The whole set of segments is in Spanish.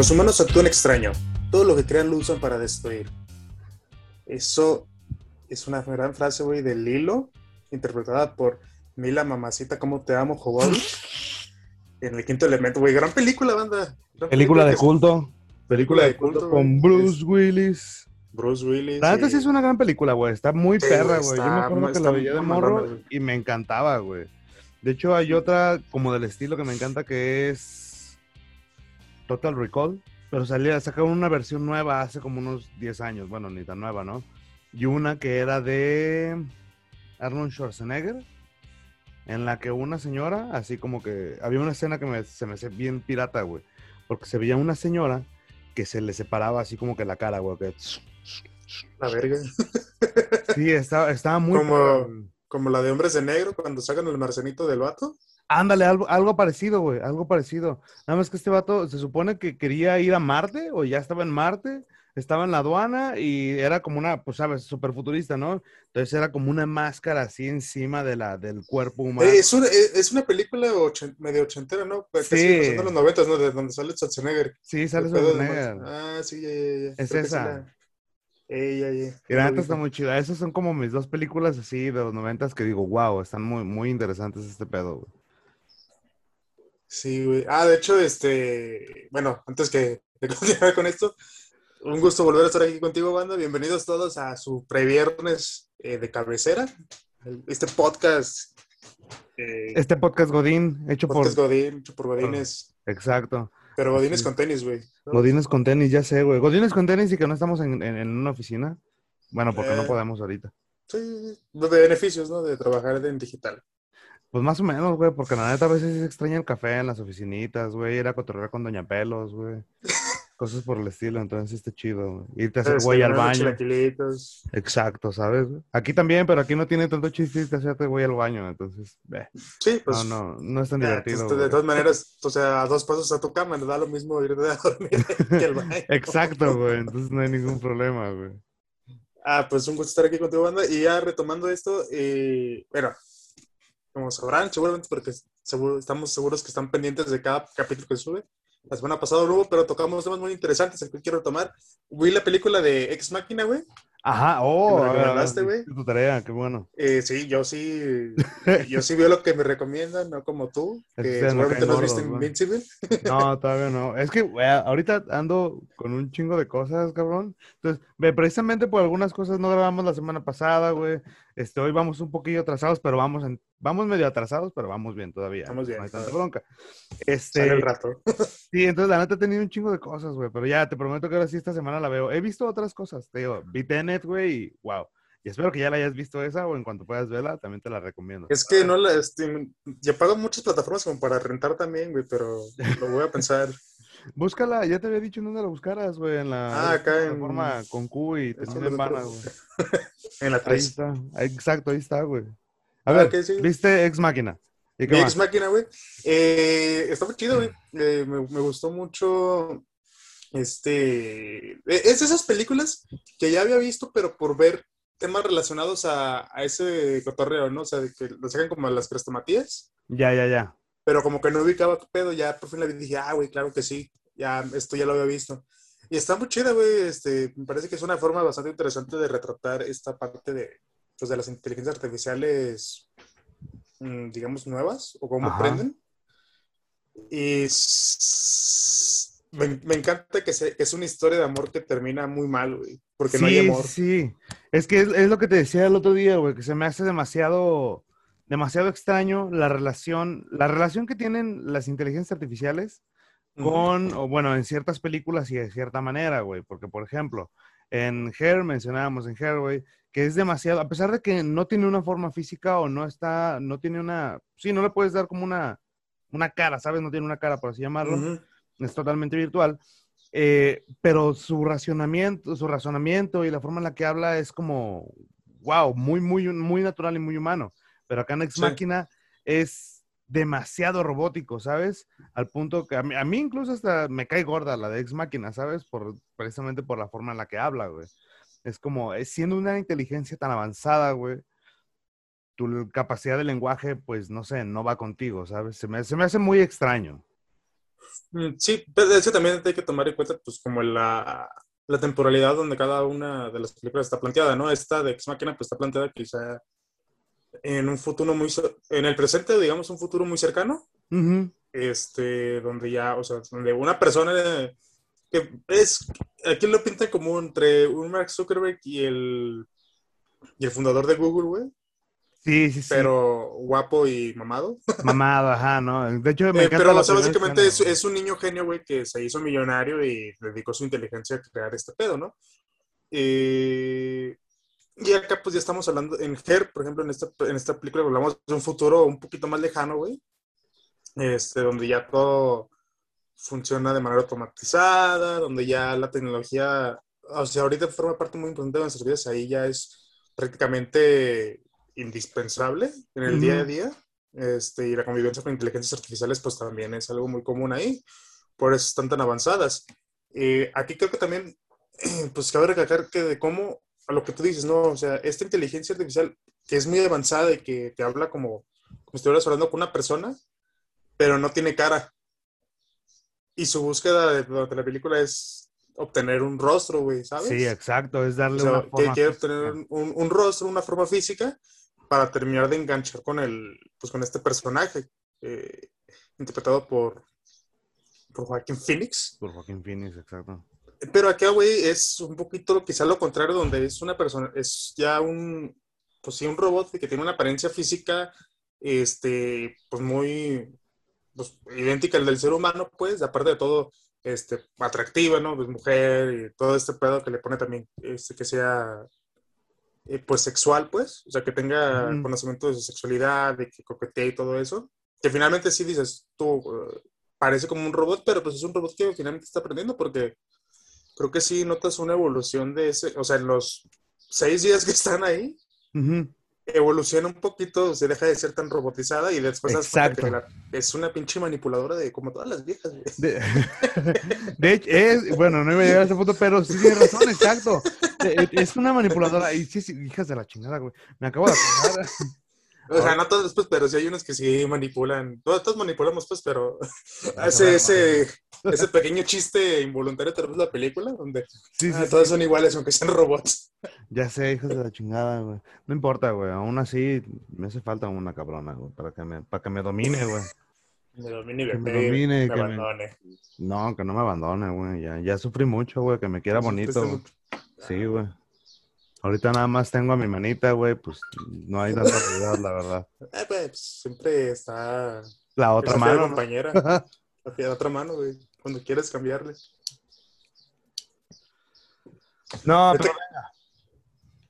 Los humanos actúan extraño. Todo lo que crean lo usan para destruir. Eso es una gran frase, güey, de Lilo, interpretada por Mila Mamacita, ¿cómo te amo, Jovovi? En el quinto elemento, güey. Gran película, banda. Gran Película de culto. Película de culto, Con. Bruce Willis. Bruce Willis. La neta sí es una gran película, güey. Está muy Sí, perra, güey. Yo me acuerdo que la veía de morro y me encantaba, güey. De hecho, hay otra como del estilo que me encanta que es Total Recall. Pero salía, sacaron una versión nueva hace como unos 10 años. Bueno, ni tan nueva, ¿no? Y una que era de Arnold Schwarzenegger. En la que una señora, así como que había una escena que me- se me hacía bien pirata, güey. Porque se veía una señora que se le separaba así como que la cara, güey. Que... La verga. Sí, estaba, estaba muy. Como-. Como la de Hombres de Negro, cuando sacan el marcenito del vato. Ándale, algo, algo parecido, güey, algo parecido. Nada más que este vato se supone que quería ir a Marte o ya estaba en Marte, estaba en la aduana y era como una, pues sabes, súper futurista, ¿no? Entonces era como una máscara así encima de la, del cuerpo humano. Eh, es, una, es es una película ochen- medio ochentera, ¿no? Pues Casi Sí. pasando los noventas, ¿no? De donde sale Schwarzenegger. Sí, sale de Schwarzenegger. Ah, sí, ya, ya, ya. Es Creo esa. Ey, ey, ey. Y la Lo neta está muy chida. Esas son como mis dos películas así de los noventas que digo, wow, están muy, muy interesantes este pedo, güey. Sí, güey. Ah, de hecho, este, bueno, antes que de continuar con esto, un gusto volver a estar aquí contigo, banda. Bienvenidos todos a su previernes eh, de cabecera. El- Este podcast, eh, Este podcast Godín, hecho podcast por... Godín, hecho por Godines, Exacto. pero Godines Sí. con tenis, güey. ¿no? Godines con tenis, ya sé, güey. Godines con tenis y que no estamos en, en- en una oficina. Bueno, porque no Eh. podemos ahorita. Sí, de beneficios, ¿no? De trabajar en digital. Pues más o menos, güey, porque la neta a veces se extraña el café en las oficinitas, güey, ir a cotorrear con Doña Pelos, güey. Cosas por el estilo, entonces está chido, güey. Irte a hacer Este, güey al baño. Exacto, ¿sabes? Aquí también, pero aquí no tiene tanto chiste a hacerte güey al baño, entonces, ve. Sí, pues. No, no, no es tan divertido. pues, de todas maneras, o sea, a dos pasos a tu cama, le da lo mismo irte a dormir que el baño. Exacto, güey, entonces no hay ningún problema, güey. Ah, pues un gusto estar aquí contigo, banda. Y ya retomando esto, eh, bueno, como sabrán, seguramente porque seguro, estamos seguros que están pendientes de cada capítulo que sube. La semana pasada no hubo, pero tocamos temas muy interesantes, el que quiero retomar. Vi la película de Ex Máquina, güey. Ajá, oh, ¿Me recomendaste, güey? tu tarea, qué bueno. Eh, sí, yo sí, yo sí veo lo que me recomiendan, no como tú, que seguramente no has visto. Invincible. No, todavía no. Es que ahorita ando con un chingo de cosas, cabrón. Entonces, ve, precisamente por algunas cosas no grabamos la semana pasada, güey. Este, hoy vamos un poquillo atrasados, pero vamos en, vamos medio atrasados, pero vamos bien todavía. Vamos bien, No hay tanta bronca. Sale Este, el rato. sí, entonces la neta he tenido un chingo de cosas, güey. Pero ya te prometo que ahora sí esta semana la veo. He visto otras cosas, te digo, vi Tenet, güey, y wow. Y espero que ya la hayas visto esa o en cuanto puedas verla, también te la recomiendo. Es que no la, este, ya pago muchas plataformas como para rentar también, güey, pero lo voy a pensar. Búscala, ya te había dicho en dónde la buscaras, güey, en la Ah, acá en- plataforma con Q y lo en Vana, recuerdo. güey. En la Ahí 3. está, ahí- exacto, ahí está, güey. A Ah, ver, sí. ¿viste Ex Máquina? Ex máquina, güey. Eh, está muy chido, güey. Eh, me, me gustó mucho. Este. eh, Es de esas películas que ya había visto, pero por ver temas relacionados a, a ese cotorreo, ¿no? O sea, de que lo sacan como a las crestamatías, Ya, ya, ya. Pero como que no ubicaba qué pedo. Ya por fin la vi dije, ah, güey, claro que sí. Ya, esto ya lo había visto. Y está muy chida, güey. Este, me parece que es una forma bastante interesante de retratar esta parte de, pues, de las inteligencias artificiales, mm, digamos, nuevas o cómo Ajá. aprenden. Y me, me encanta que, se- que es una historia de amor que termina muy mal, güey, porque no hay Sí, amor. sí. Es que es, es lo que te decía el otro día, güey, que se me hace demasiado, demasiado extraño la relación, la relación que tienen las inteligencias artificiales con, o bueno, en ciertas películas y de cierta manera, güey, porque por ejemplo, en Hair mencionábamos en Hair, güey, que es demasiado, a pesar de que no tiene una forma física o no está, no tiene una, sí, no le puedes dar como una, una cara, ¿sabes? No tiene una cara, por así llamarlo Ujú. es totalmente virtual, eh, pero su racionamiento, su razonamiento y la forma en la que habla es como, wow, muy, muy, muy natural y muy humano. Pero acá en Ex Sí. Máquina es demasiado robótico, ¿sabes? Al punto que a mí, a mí incluso hasta me cae gorda la de Ex Máquina, ¿sabes? Por, precisamente por la forma en la que habla, güey. Es como, siendo una inteligencia tan avanzada, güey, tu capacidad de lenguaje, pues, no sé, no va contigo, ¿sabes? Se me, se me hace muy extraño. Mm, Sí, pero eso también hay que tomar en cuenta, pues, como la, la temporalidad donde cada una de las películas está planteada, ¿no? Esta de Ex Machina, pues, está planteada quizá en un futuro muy, en el presente, digamos, un futuro muy cercano, Ujú. este, donde ya, o sea, donde una persona eh, que es, aquí lo pintan como entre un Mark Zuckerberg y el, y el fundador de Google, güey, Sí, sí, sí. pero guapo y mamado. Mamado, ajá, ¿no? De hecho, me Eh, encanta pero la o sea, básicamente es, es un niño genio, güey, que se hizo millonario y dedicó su inteligencia a crear este pedo, ¿no? Eh, y acá pues ya estamos hablando, en Her, por ejemplo, en esta, en esta película hablamos de un futuro un poquito más lejano, güey, este, donde ya todo funciona de manera automatizada, donde ya la tecnología, o sea, ahorita forma parte muy importante de nuestras vidas, ahí ya es prácticamente indispensable en el Ujú. día a día. Este, y la convivencia con inteligencias artificiales, pues también es algo muy común ahí, por eso están tan avanzadas. Eh, aquí creo que también, pues cabe recalcar que de cómo, a lo que tú dices, ¿no? O sea, esta inteligencia artificial que es muy avanzada y que te habla como, como si estuvieras hablando con una persona, pero no tiene cara. Y su búsqueda de- durante la película es obtener un rostro, güey, ¿sabes? Sí, exacto, es O darle sea, una que forma. quiere obtener un, un rostro, una forma física, para terminar de enganchar con el, pues con este personaje, eh, interpretado por, por Joaquín Phoenix. Por Joaquín Phoenix, exacto. Pero acá, güey, es un poquito quizá lo contrario, donde es una persona, es ya un, pues sí, un robot que tiene una apariencia física, este, pues muy, pues, idéntica al del ser humano, pues, aparte de todo, este, atractiva, ¿no? Pues mujer y todo este pedo que le pone también, este, que sea, eh, pues, sexual, pues, o sea, que tenga Ujú. conocimiento de su sexualidad, de que coquetea y todo eso, que finalmente sí dices, tú, eh, parece como un robot, pero pues es un robot que finalmente está aprendiendo porque creo que sí notas una evolución de ese, o sea, en los seis días que están ahí, evoluciona un poquito, se deja de ser tan robotizada y después Exacto. la- es una pinche manipuladora de como todas las viejas. güey. De, de hecho, es, bueno, no iba a llegar a ese punto, pero sí tienes razón, exacto. Eh, Es una manipuladora. Y sí, sí, hijas de la chingada, güey. Me acabo de acordar. O sea, no todas, pues, pero sí hay unos que sí manipulan. Todos, todos manipulamos, pues, pero Ah, hace bueno, ese, ese pequeño chiste involuntario a través de la película, donde Sí, sí, ah, sí. todas son iguales, aunque sean robots. Ya sé, hijos de la chingada, güey. No importa, güey. Aún así, me hace falta una cabrona, güey, para que me, para que me domine, güey. Me domine y Que me, domine, me que me- abandone. No, que no me abandone, güey. Ya, ya sufrí mucho, güey, que me quiera bonito. Güey. Sí, güey. Ahorita nada más tengo a mi manita, güey, pues no hay tanta realidad, la verdad. Eh, pues, siempre está La otra mano. ¿no? compañera. La otra mano, güey. Cuando quieres cambiarle. No, pero venga.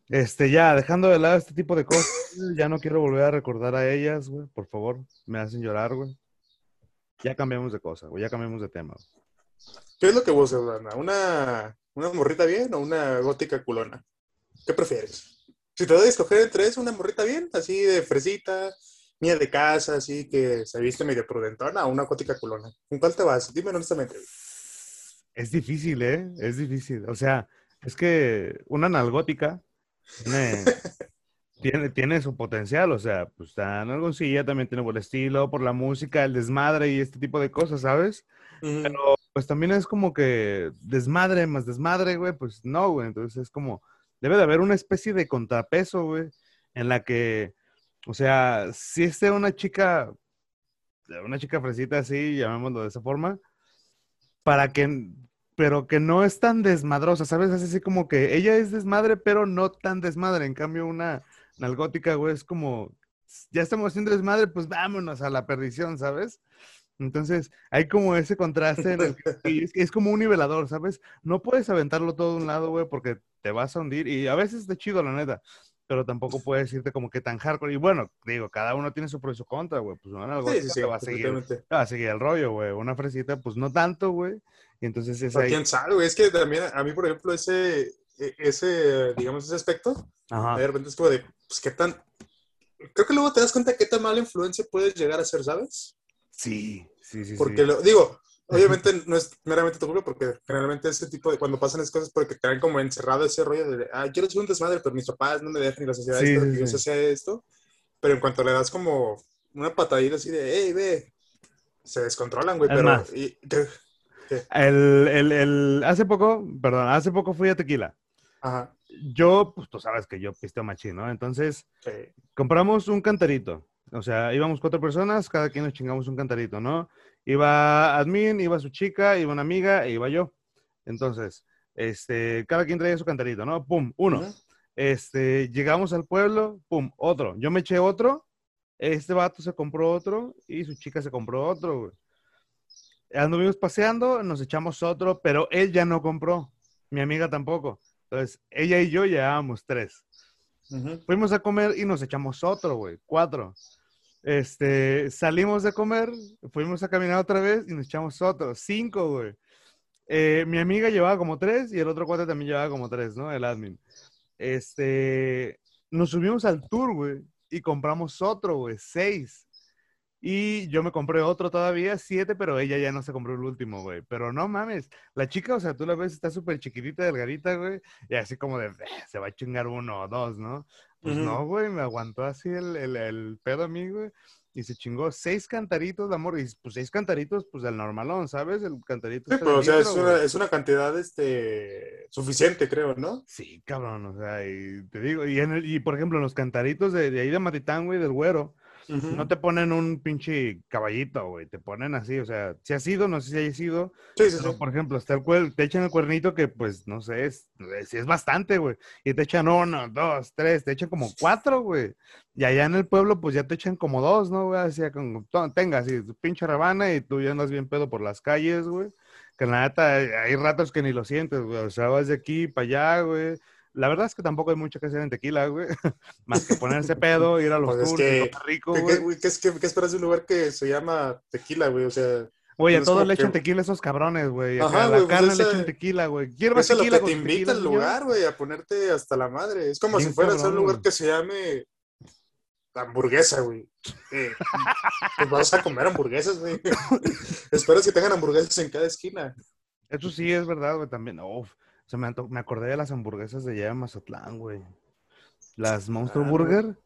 Este, ya, dejando de lado este tipo de cosas, ya no quiero volver a recordar a ellas, güey. Por favor, me hacen llorar, güey. Ya cambiamos de cosa, güey. Ya cambiamos de tema. güey. ¿Qué es lo que buscas, Dana? ¿Una, ¿Una morrita bien o una gótica culona? ¿Qué prefieres? Si te doy a escoger entre eso, una morrita bien, así de fresita, niña de casa, así que se viste medio prudentona, o una gótica culona. ¿Con cuál te vas? Dime honestamente. Es difícil, ¿eh? Es difícil. O sea, es que una nalgótica tiene, tiene, tiene su potencial. O sea, pues está nalgoncilla, también tiene buen estilo, por la música, el desmadre y este tipo de cosas, ¿sabes? Ujú. Pues también es como que desmadre más desmadre, güey, pues no, güey. Entonces es como, debe de haber una especie de contrapeso, güey, en la que, o sea, si esté una chica, una chica fresita así, llamémoslo de esa forma, para que, pero que no es tan desmadrosa, ¿sabes? Es así como que ella es desmadre, pero no tan desmadre. En cambio, una nalgótica, güey, es como, ya estamos haciendo desmadre, pues vámonos a la perdición, ¿sabes? Entonces, hay como ese contraste en el que es, es como un nivelador, ¿sabes? No puedes aventarlo todo de un lado, güey, porque te vas a hundir y a veces está chido, la neta, pero tampoco puedes irte como que tan hardcore. Y bueno, digo, cada uno tiene su pro y su contra, güey. Pues Sí, nalgótica sí, sí, te va a seguir, va a seguir el rollo, güey. Una fresita, pues no tanto, güey. Y entonces es ahí. quién sabe, güey. Es que también a mí, por ejemplo, ese, e- ese, digamos, ese aspecto, Ajá. de repente es como de, pues, qué tan... Creo que luego te das cuenta qué tan mala influencia puedes llegar a ser, ¿sabes? Sí, sí, sí. Porque, sí. lo, digo, obviamente no es meramente tu culpa, porque generalmente ese tipo de, cuando pasan esas cosas, porque te dan como encerrado ese rollo de, ah, quiero ser un desmadre, pero mis papás no me dejan, y la sociedad Sí, espera sí, que yo sí. sea esto. Pero en cuanto le das como una patadita así de, hey, ve, se descontrolan, güey, pero... más. y- ¿qué? El, el, el, hace poco, perdón, hace poco fui a Tequila. Ajá. Yo, pues tú sabes que yo pisteo machín, ¿no? Entonces, compramos un cantarito. O sea, íbamos cuatro personas, cada quien nos chingamos un cantarito, ¿no? Iba admin, iba su chica, iba una amiga e iba yo. Entonces, este, cada quien traía su cantarito, ¿no? Pum, uno. Este, llegamos al pueblo, pum, otro. Yo me eché otro, este vato se compró otro y su chica se compró otro, güey. Anduvimos paseando, nos echamos otro, pero él ya no compró. Mi amiga tampoco. Entonces, ella y yo llevábamos tres. Fuimos a comer y nos echamos otro, güey. Cuatro. Este, salimos de comer, fuimos a caminar otra vez y nos echamos otro. Cinco, güey. Eh, mi amiga llevaba como tres y el otro cuate también llevaba como tres, ¿no? El admin. Este, nos subimos al tour, güey, y compramos otro, güey, seis. Y yo me compré otro todavía, siete, pero ella ya no se compró el último, güey. Pero no mames, la chica, o sea, tú la ves, está súper chiquitita, delgadita, güey, y así como de, "Eh, se va a chingar uno o dos, ¿no? Pues no, güey, me aguantó así el, el, el pedo a mí, güey. Y se chingó seis cantaritos de amor. Y pues seis cantaritos, pues del normalón, ¿sabes? El cantarito. Sí, este pero, o sea, es una, es una cantidad este, suficiente, creo, ¿no? Sí, cabrón, o sea, y te digo, y, en el- y por ejemplo, en los cantaritos de, de ahí de Matitán, güey, del güero, No te ponen un pinche caballito, güey, te ponen así, o sea, si ha sido, no sé si haya sido, Sí, sí, pero sí. por ejemplo, está el te echan el cuernito que, pues, no sé, es, es, es bastante, güey, y te echan uno, dos, tres, te echan como cuatro, güey, y allá en el pueblo, pues ya te echan como dos, ¿no, güey? Así, con, tenga así, tu pinche rebana y tú ya andas bien pedo por las calles, güey, que la neta, hay ratos que ni lo sientes, güey, o sea, vas de aquí para allá, güey. La verdad es que tampoco hay mucho que hacer en tequila, güey. Más que ponerse pedo, ir a los Pues es tours, que- comer rico, ¿Qué, güey. qué, es- esperas de un lugar que se llama tequila, güey? O sea, Güey, a no es todos le echan que- tequila a esos cabrones, güey. Ajá, a la güey, pues carne le echan tequila, güey. ¿Quiere más eso es lo que te invita al lugar, güey, a ponerte hasta la madre. Es como Bien si fueras a un lugar güey. que se llame hamburguesa, güey. Eh, pues vas a comer hamburguesas, güey. Esperas que tengan hamburguesas en cada esquina. Eso sí es verdad, güey, también. Uf, se me, me acordé de las hamburguesas de allá de Mazatlán, güey. Las Monster. Burger.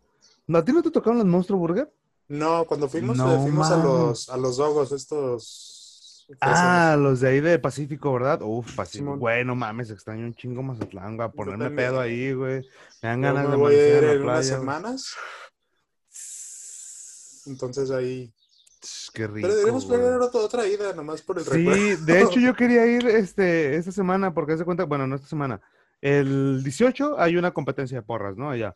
¿No, ¿A ti no te tocaron las Monster Burger? No, cuando fuimos, No eh, fuimos a los, a los dogos, estos. Ah, los de ahí de Pacífico, ¿verdad? Uf, Pacífico. Güey, no mames, extraño un chingo Mazatlán, güey. a Ponerme pedo ahí, güey. Me dan ganas me de a ir en en unas semanas. Entonces ahí. Qué rico. Pero deberíamos güey. planear otra, otra ida, nomás por el recuerdo. Sí, de hecho yo quería ir este, esta semana, porque se cuenta, bueno, no esta semana. El 18 hay una competencia de porras, ¿no? Allá.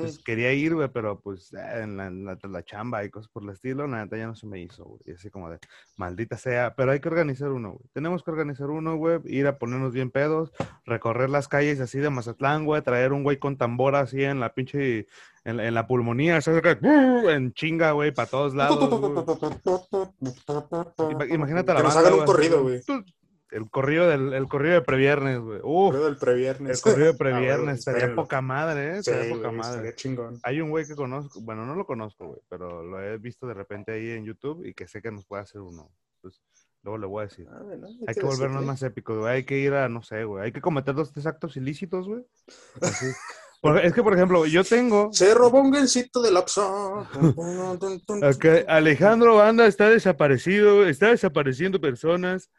Pues, quería ir, güey, pero pues eh, en la, en la- la chamba y cosas por el estilo, la neta ya no se me hizo, güey. Y así como de, maldita sea, pero hay que organizar uno, güey. Tenemos que organizar uno, güey, ir a ponernos bien pedos, recorrer las calles así de Mazatlán, güey, traer un güey con tambora así en la pinche, en, la- en la pulmonía, ¿sabes? Que, En chinga, güey, para todos lados. Imagínate a la Que nos hagan un corrido, güey. El corrido del el corrido de previernes, güey. Uf, Corrido del el previernes. corrido de Ah, previernes espérenlo. poca madre, ¿eh? Sí, Estaría poca güey, madre. chingón. Hay un güey que conozco, bueno, no lo conozco, güey, pero lo he visto de repente ahí en YouTube y que sé que nos puede hacer uno. Luego le voy a decir. Ah, bueno, Hay que volvernos más épicos, güey. Hay que ir a, no sé, güey. Hay que cometer dos, tres actos ilícitos, güey. Así. Porque es que, por ejemplo, yo tengo. Se robó un gencito del Oxxo. Ok, Alejandro Banda está desaparecido, está desapareciendo personas.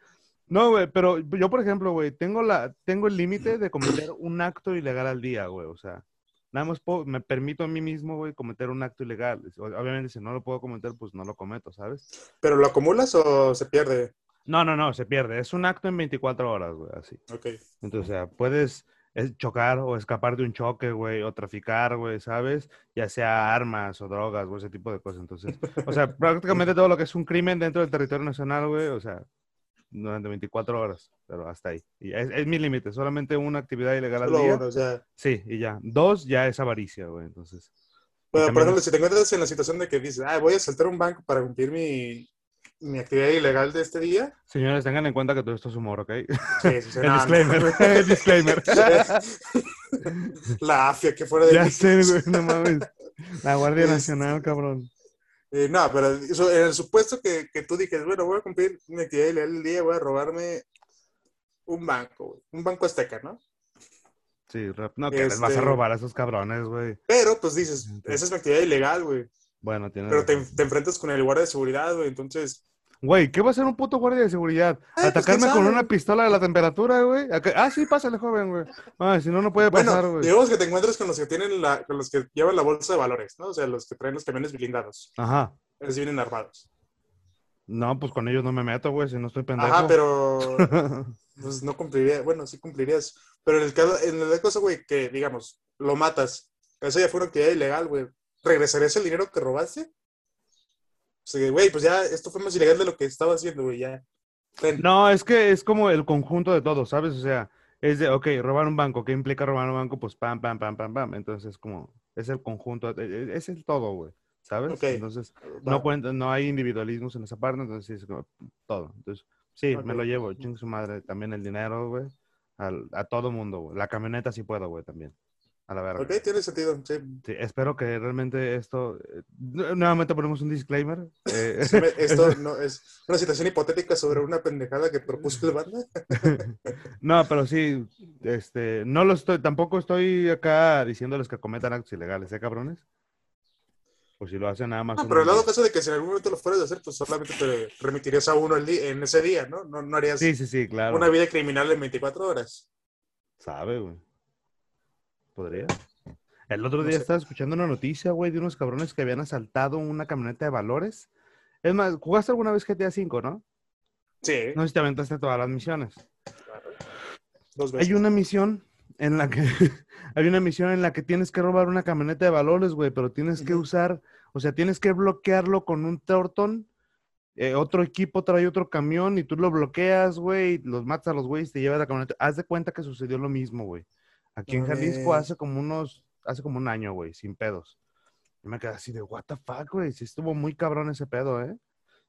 No, güey, pero yo, por ejemplo, güey, tengo la, tengo el límite de cometer un acto ilegal al día, güey. O sea, nada más puedo- me permito a mí mismo, güey, cometer un acto ilegal. Obviamente, si no lo puedo cometer, pues no lo cometo, ¿sabes? ¿Pero lo acumulas o se pierde? No, no, no, se pierde. Es un acto en 24 horas, güey, así. Ok. Entonces, o sea, puedes eh, chocar o escapar de un choque, güey, o traficar, güey, ¿sabes? Ya sea armas o drogas, güey, ese tipo de cosas. Entonces, o sea, prácticamente todo lo que es un crimen dentro del territorio nacional, güey, o sea, durante 24 horas, pero hasta ahí. Y es, es mi límite, solamente una actividad ilegal al día. uno, o sea. Sí, y ya. Dos, ya es avaricia, güey, entonces. Bueno, por ejemplo, si te encuentras en la situación de que dices, ah, voy a saltar un banco para cumplir mi, mi actividad ilegal de este día. Señores, tengan en cuenta que todo esto es humor, ¿ok? Sí, sí, sí, El no, no. disclaimer, el disclaimer. La afia que fuera de ya mí. sé, güey, no mames. La Guardia Nacional, cabrón. Eh, no, pero eso, en el supuesto que, que tú dijes, bueno, voy a cumplir mi actividad ilegal del día, voy a robarme un banco, güey, un banco azteca, ¿no? Sí, rap- no, que les vas a Este- robar a esos cabrones, güey. Pero, pues dices, esa es mi actividad ilegal, güey. Bueno, tienes Pero te, te enfrentas con el guardia de seguridad, güey, entonces, Güey, ¿qué va a hacer un puto guardia de seguridad? Ay, pues, ¿Atacarme ¿quién con sabe? una pistola de la temperatura, güey? Ah, sí, pásale, joven, güey. Ay, si no, no puede pasar, Bueno, güey. digamos que te encuentres con los que tienen la, con los que llevan la bolsa de valores, ¿no? O sea, los que traen los camiones blindados. Ajá. Esos vienen armados. No, pues con ellos no me meto, güey, si no estoy pendejo. Ajá, pero pues no cumpliría, bueno, sí cumplirías. Pero en el caso, en el caso, güey, que digamos, lo matas, eso ya fue una actividad ilegal, güey. ¿Regresarías el dinero que robaste? O sea, güey, pues ya esto fue más ilegal de lo que estaba haciendo, güey, ya. No, es que es como el conjunto de todo, ¿sabes? O sea, es de, ok, robar un banco, ¿qué implica robar un banco? Pues pam, pam, pam, pam, pam. Entonces, como, es el conjunto, e- e- es el todo, güey, ¿sabes? Ok. Entonces, Va. no, no hay individualismos en esa parte, entonces es como todo. Entonces, sí, me lo llevo, ching su madre, también el dinero, güey, a todo mundo, güey. La camioneta sí puedo, güey, también. A la verga. Ok, tiene sentido, sí. Sí, espero que realmente esto, eh, nu- nuevamente ponemos un disclaimer. eh, Sí, Esto no es una situación hipotética sobre una pendejada que propuso el banda. No, pero sí, este, no lo estoy, tampoco estoy acá diciéndoles que cometan actos ilegales, ¿eh, cabrones? Por si lo hacen nada más. No, pero dado día. caso de que si en algún momento lo fueras a hacer, pues solamente te remitirías a uno el en ese día, ¿no? No, no harías Sí, sí, sí, claro. una vida criminal en 24 horas. Sabe, güey. ¿Podría? El otro No día sé. estaba escuchando una noticia, güey, de unos cabrones que habían asaltado una camioneta de valores. Es más, ¿jugaste alguna vez GTA V, no? Sí, No sé si te aventaste todas las misiones. claro. Dos veces. Hay una misión en la que hay una misión en la que tienes que robar una camioneta de valores, güey, pero tienes que usar, o sea, tienes que bloquearlo con un Torton. eh, otro equipo trae otro camión y tú lo bloqueas, güey, y los matas a los güeyes, te llevas la camioneta. Haz de cuenta que sucedió lo mismo, güey. Aquí en Jalisco hace como unos, hace como un año, güey, sin pedos. Yo me quedé así de, what the fuck, güey, sí estuvo muy cabrón ese pedo, ¿eh?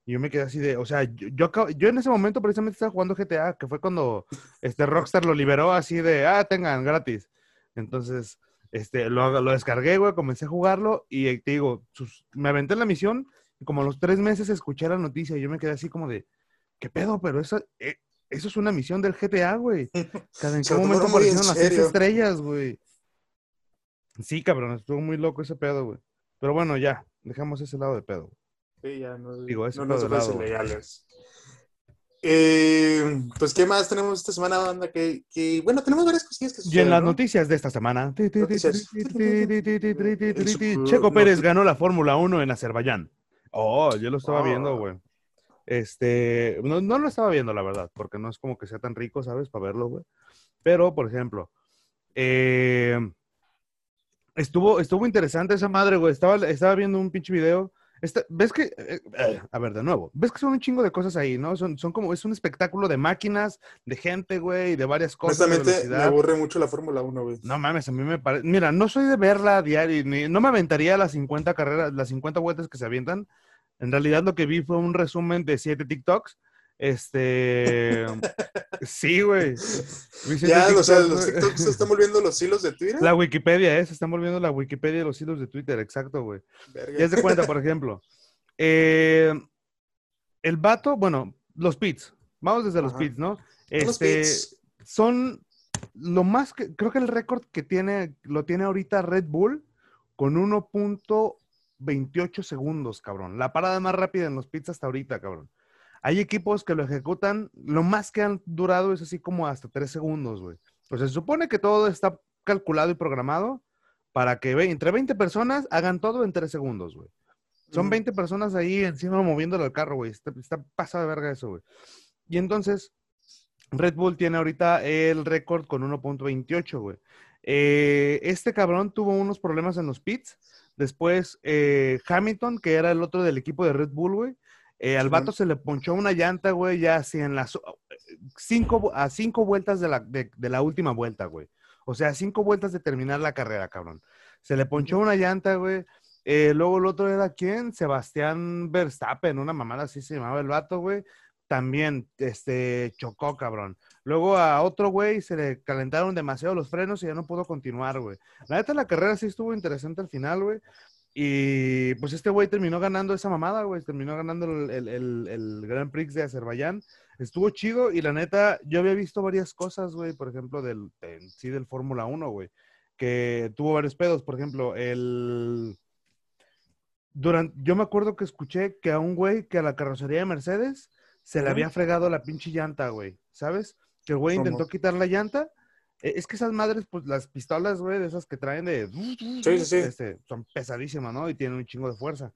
Y yo me quedé así de, o sea, yo, yo, yo en ese momento precisamente estaba jugando GTA, que fue cuando este Rockstar lo liberó así de, ah, tengan, gratis. Entonces, este, lo, lo descargué, güey, comencé a jugarlo y eh, te digo, sus- me aventé en la misión y como a los tres meses escuché la noticia y yo me quedé así como de, ¿qué pedo? Pero eso, eh, eso es una misión del GTA, güey. Cada en qué momento aparecieron las seis estrellas, güey. Sí, cabrón, estuvo muy loco ese pedo, güey. Pero bueno, ya, dejamos ese lado de pedo. Sí, ya, no, Digo, ese no nos lado, legales. Eh, pues, ¿qué más tenemos esta semana, banda? Que, bueno, tenemos varias cosillas que suceden. Y en las noticias de esta semana. Checo Pérez ganó la Fórmula 1 en Azerbaiyán. Oh, yo lo estaba viendo, güey. Este, no, no lo estaba viendo, la verdad, porque no es como que sea tan rico, ¿sabes? Para verlo, güey. Pero, por ejemplo, eh, estuvo, estuvo interesante esa madre, güey. Estaba, estaba viendo un pinche video. Esta- ¿Ves que, eh, eh, a ver, de nuevo, ves que son un chingo de cosas ahí, ¿no? Son, son como, es un espectáculo de máquinas, de gente, güey, y de varias cosas. de Honestamente, me aburre mucho la Fórmula 1, güey. No mames, a mí me parece. Mira, no soy de verla a diario, ni, no me aventaría las 50 carreras, las 50 vueltas que se avientan. En realidad, lo que vi fue un resumen de 7 TikToks. Este. sí, güey. Siete Ya, o sea, los. TikToks se están volviendo los hilos de Twitter. La Wikipedia, ¿eh? Se están volviendo la Wikipedia de los hilos de Twitter, exacto, güey. Ya se cuenta, por ejemplo. eh, el vato, bueno, los pits. Vamos desde los pits, ¿no? Son los Este, pits. son lo más que creo que el récord que tiene lo tiene ahorita Red Bull con 1.28 segundos, cabrón. La parada más rápida en los pits hasta ahorita, cabrón. Hay equipos que lo ejecutan, lo más que han durado es así como hasta 3 segundos, güey. Pues se supone que todo está calculado y programado para que entre 20 personas hagan todo en 3 segundos, güey. Son Ujú. 20 personas ahí encima moviéndolo al carro, güey. Está, está pasado de verga eso, güey. Y entonces, Red Bull tiene ahorita el récord con 1.28, güey. Eh, este cabrón tuvo unos problemas en los pits. Después, eh, Hamilton, que era el otro del equipo de Red Bull, güey. eh, al vato se le ponchó una llanta, güey, ya así en las cinco, vu- a cinco vueltas de la, de, de la última vuelta, güey. O sea, cinco vueltas de terminar la carrera, cabrón. Se le ponchó una llanta, güey. Eh, luego el otro era quién? Sebastián Verstappen, una mamada así se llamaba el vato, güey. También, este, chocó, cabrón. Luego a otro güey se le calentaron demasiado los frenos y ya no pudo continuar, güey. La neta, la carrera sí estuvo interesante al final, güey. Y pues este güey terminó ganando esa mamada, güey. Terminó ganando el, el, el- el Grand Prix de Azerbaiyán. Estuvo chido y la neta, yo había visto varias cosas, güey. Por ejemplo, del, sí del Fórmula 1, güey. Que tuvo varios pedos. Por ejemplo, el... durante, yo me acuerdo que escuché que a un güey que a la carrocería de Mercedes se le había fregado la pinche llanta, güey. ¿Sabes? Que el güey ¿Cómo? intentó quitar la llanta. Eh, Es que esas madres, pues las pistolas, güey, de esas que traen de... Sí, sí, sí. este, son pesadísimas, ¿no? Y tienen un chingo de fuerza.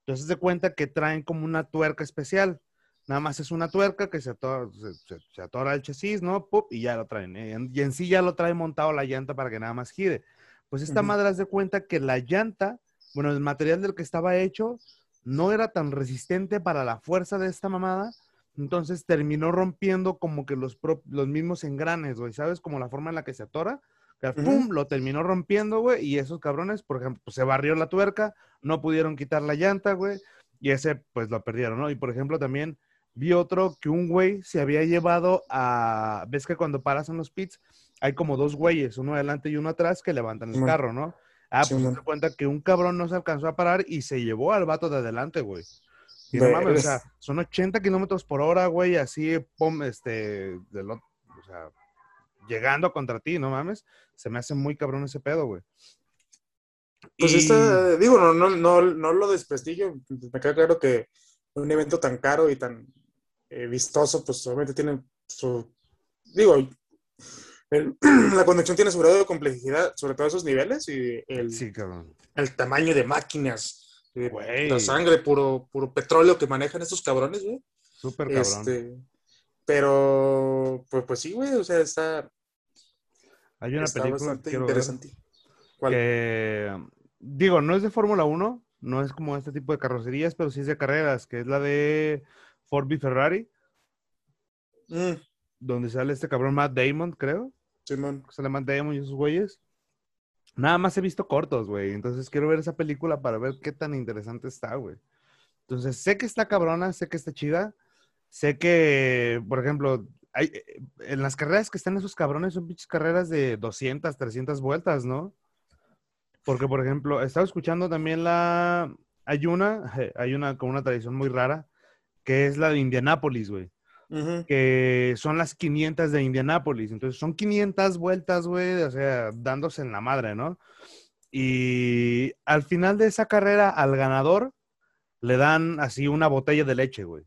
Entonces se cuenta que traen como una tuerca especial. Nada más es una tuerca que se atora, se, se- se atora el chasis, ¿no? Pup, y ya lo traen. ¿eh? Y en sí ya lo trae montado la llanta para que nada más gire. Pues esta Ujú. madre haz de cuenta que la llanta, bueno, el material del que estaba hecho no era tan resistente para la fuerza de esta mamada. Entonces terminó rompiendo como que los, pro- los mismos engranes, güey, ¿sabes? Como la forma en la que se atora. Que pum, lo terminó rompiendo, güey, y esos cabrones, por ejemplo, pues, se barrió la tuerca, no pudieron quitar la llanta, güey, y ese, pues lo perdieron, ¿no? Y por ejemplo, también vi otro que un güey se había llevado a. ¿Ves que cuando paras en los pits hay como dos güeyes, uno adelante y uno atrás, que levantan el carro, ¿no? Ah, pues te cuenta que un cabrón no se alcanzó a parar y se llevó al vato de adelante, güey. Y no mames, o sea, son 80 kilómetros por hora, güey, así, pum, este, o sea, llegando contra ti, no mames. Se me hace muy cabrón ese pedo, güey. Pues Y- esta, digo, no, no, no, no lo desprestigio. Me queda claro que un evento tan caro y tan eh, vistoso, pues obviamente tiene su. Digo, el- la conducción tiene su grado de complejidad, sobre todo esos niveles y el, Sí, el tamaño de máquinas, Güey. la sangre, puro, puro petróleo que manejan estos cabrones, güey. Súper cabrón. Este, pero, pues, pues sí, güey, o sea, está, Hay una está película ver, interesante. ¿Cuál? que, digo, no es de Fórmula 1, no es como este tipo de carrocerías, pero sí es de carreras, que es la de Ford v Ferrari, Mm, donde sale este cabrón Matt Damon, creo. Simón. Sale Matt Damon y esos güeyes. Nada más he visto cortos, güey. Entonces quiero ver esa película para ver qué tan interesante está, güey. Entonces sé que está cabrona, sé que está chida. Sé que, por ejemplo, hay, en las carreras que están esos cabrones son pinches carreras de 200, 300 vueltas, ¿no? Porque, por ejemplo, he estado escuchando también la... Hay una, hay una con una tradición muy rara, que es la de Indianápolis, güey Ujú. que son las 500 de Indianápolis. Entonces son 500 vueltas, güey, o sea, dándose en la madre, ¿no? Y al final de esa carrera, al ganador le dan así una botella de leche, güey.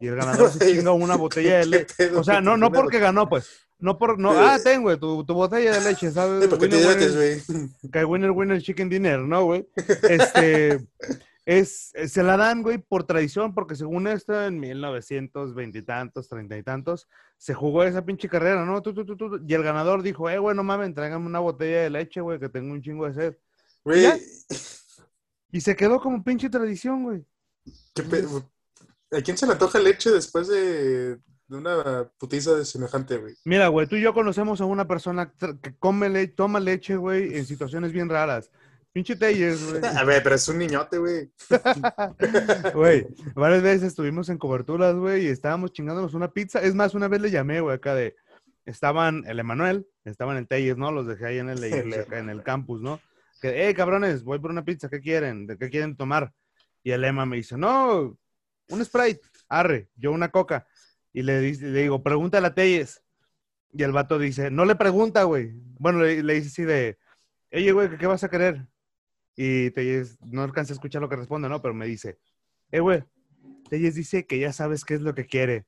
Y el ganador se chinga una botella de ¿Qué leche. O sea, no, no porque ganó, pues. No por, no, ah, ten, güey, tu, tu botella de leche, ¿sabes? Sí, porque te Winner, diviertes, winner, güey. que winner, winner, chicken dinner, ¿no, güey? Este, es, se la dan, güey, por tradición, porque según esto, en 1920 y tantos, 30 y tantos, se jugó esa pinche carrera, ¿no? Y el ganador dijo, eh, güey, no mames, tráigame una botella de leche, güey, que tengo un chingo de sed. Y se quedó como pinche tradición, güey. ¿qué pe- ¿A quién se le antoja leche después de, de una putiza de semejante, güey? Mira, güey, tú y yo conocemos a una persona que come le toma leche, güey, en situaciones bien raras. Pinche Telles, güey. A ver, pero es un niñote, güey. Güey, varias veces estuvimos en coberturas, güey, y estábamos chingándonos una pizza. Es más, una vez le llamé, güey, acá de... Estaban el Emanuel, estaban el Telles, ¿no? Los dejé ahí en el, en el campus, ¿no? Que, hey, cabrones, voy por una pizza, ¿qué quieren? ¿De qué quieren tomar? Y el Emma me dice, no, un Sprite, arre, yo una coca. Y le, dice- le digo, pregúntale a Telles. Y el vato dice, no le pregunta, güey. Bueno, le, le dice así de, oye, güey, ¿qué, qué vas a querer? Y Telles, no alcancé a escuchar lo que responde, ¿no? Pero me dice, eh, güey, Telles dice que ya sabes qué es lo que quiere.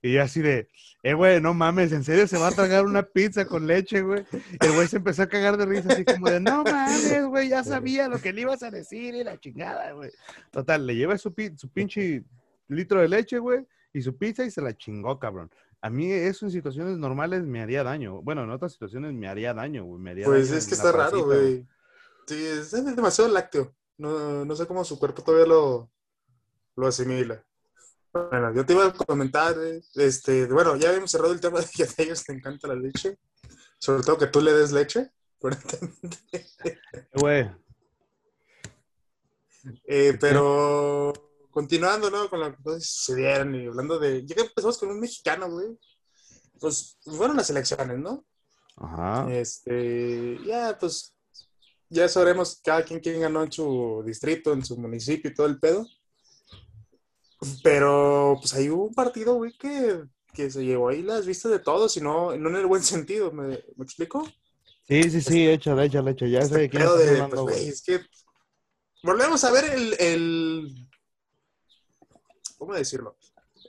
Y yo así de, eh, güey, no mames, ¿en serio se va a tragar una pizza con leche, güey? El güey se empezó a cagar de risa, así como de, no mames, güey, ya sabía lo que le ibas a decir y la chingada, güey. Total, le lleva su, pi- su pinche litro de leche, güey, y su pizza y se la chingó, cabrón. A mí eso en situaciones normales me haría daño. Bueno, en otras situaciones me haría daño, güey. Me haría Pues daño es que está raro, güey. Sí, es demasiado lácteo. No, no sé cómo su cuerpo todavía lo, lo asimila. Bueno, yo te iba a comentar, este, bueno, ya habíamos cerrado el tema de que a ellos te encanta la leche. Sobre todo que tú le des leche. Güey, Eh, pero continuando, ¿no? Con cosas que sucedieron y hablando de. Ya que empezamos con un mexicano, güey. Pues fueron las elecciones, ¿no? Ajá. Este, ya, pues, ya sabremos cada quien quién ganó en su distrito, en su municipio y todo el pedo. Pero, pues ahí hubo un partido, güey, que, que se llevó ahí las vistas de todos y no, no en el buen sentido, ¿me, me explico? Sí, sí, sí, échale, échale, échale. Ya sé quién de, hablando, pues, güey. güey, es que volvemos a ver el, el ¿cómo decirlo?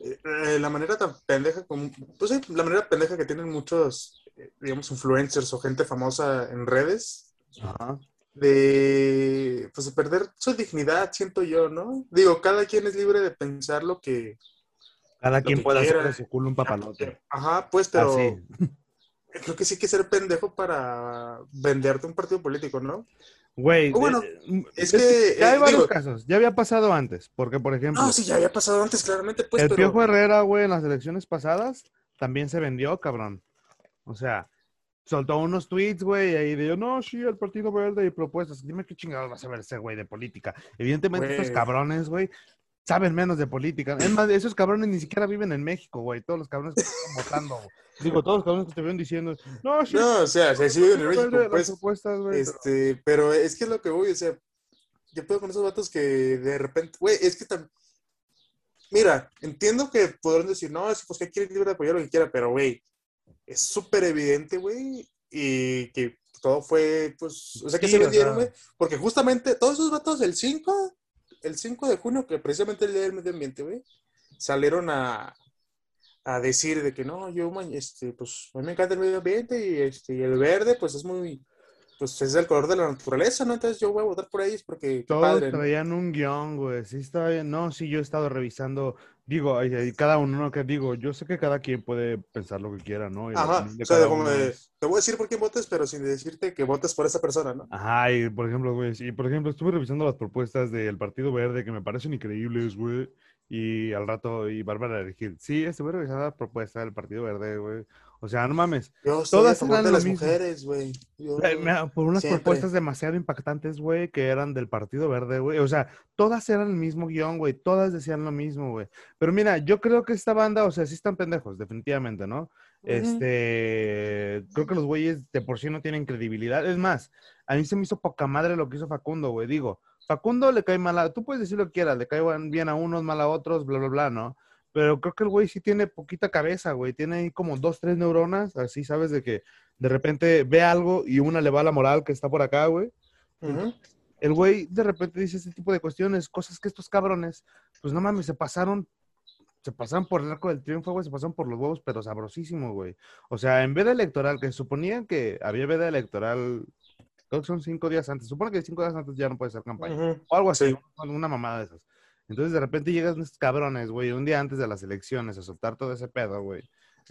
Eh, eh, la manera tan pendeja, como, pues sí, la manera pendeja que tienen muchos, eh, digamos, influencers o gente famosa en redes, Ajá. De, pues, de perder su dignidad, siento yo, ¿no? Digo, cada quien es libre de pensar lo que... Cada Lo quien puede hacer de su culo un papalote. Ajá, pues, pero creo que sí hay que ser pendejo para venderte un partido político, ¿no? Güey, bueno, eh, es es que, ya hay eh, varios digo- casos. Ya había pasado antes. Porque, por ejemplo, No, sí, ya había pasado antes, claramente, pues, el pero... Piojo Herrera, güey, en las elecciones pasadas también se vendió, cabrón. O sea, soltó unos tweets, güey, ahí de, no, sí, el Partido Verde y propuestas. Dime qué chingados vas a ver ese güey de política. Evidentemente, estos Güey. cabrones, güey, saben menos de política. Es más, esos cabrones ni siquiera viven en México, güey. Todos los cabrones que están votando, güey. Digo, todos los cabrones que te ven diciendo, no, sí, No, o sea, se sigue en el Partido México, pues, propuestas, güey. pero- Este, pero es que es lo que voy, o sea, yo puedo con esos vatos que de repente, güey, es que también, mira, entiendo que podrán decir, no, es pues que quiere libre de apoyar lo que quiera, pero güey, es súper evidente, güey, y que todo fue, pues, o sea, que Sí, se vendieron, güey, porque justamente todos esos vatos el 5, el 5 de junio, que precisamente el día del medio ambiente, güey, salieron a, a decir de que no, yo, este, pues, a mí me encanta el medio ambiente y, este, y el verde, pues, es muy, pues, es el color de la naturaleza, ¿no? Entonces yo voy a votar por ellos porque, Todos padre, ¿no? traían un guion, güey. Sí, estaba bien. No, sí, yo he estado revisando. Digo, ay, cada uno, ¿no? Que digo, yo sé que cada quien puede pensar lo que quiera, ¿no? Y Ajá, o sea, como de, es- te voy a decir por quién votes, pero sin decirte que votes por esa persona, ¿no? Ajá, y por ejemplo, güey, sí, por ejemplo, estuve revisando las propuestas del Partido Verde que me parecen increíbles, güey. Y al rato, y Bárbara Regil. Sí, estuve revisando la propuesta del Partido Verde, güey. O sea, no mames. Yo estoy Todas a favor eran de las mismo. mujeres, güey. Por unas siempre. propuestas demasiado impactantes, güey, que eran del Partido Verde, güey. O sea, todas eran el mismo guion, güey. Todas decían lo mismo, güey. Pero mira, yo creo que esta banda, o sea, sí están pendejos, definitivamente, ¿no? Este, creo que los güeyes de por sí no tienen credibilidad. Es más, a mí se me hizo poca madre lo que hizo Facundo, güey. Digo, Facundo le cae mal a, tú puedes decir lo que quieras, le cae bien a unos, mal a otros, bla, bla, bla, ¿no? Pero creo que el güey sí tiene poquita cabeza, güey. Tiene ahí como dos, tres neuronas, así, ¿sabes? De que de repente ve algo y una le va a la moral que está por acá, güey. El güey de repente dice este tipo de cuestiones, cosas que estos cabrones, pues no mames, se pasaron, se pasaron por el arco del triunfo, güey, se pasaron por los huevos, pero sabrosísimo, güey. O sea, en veda electoral, que se suponía que había veda electoral, creo que son cinco días antes, supone que cinco días antes ya no puede ser campaña, o algo así, Sí. una mamada de esas. Entonces de repente llegan estos cabrones, güey, un día antes de las elecciones a soltar todo ese pedo, güey.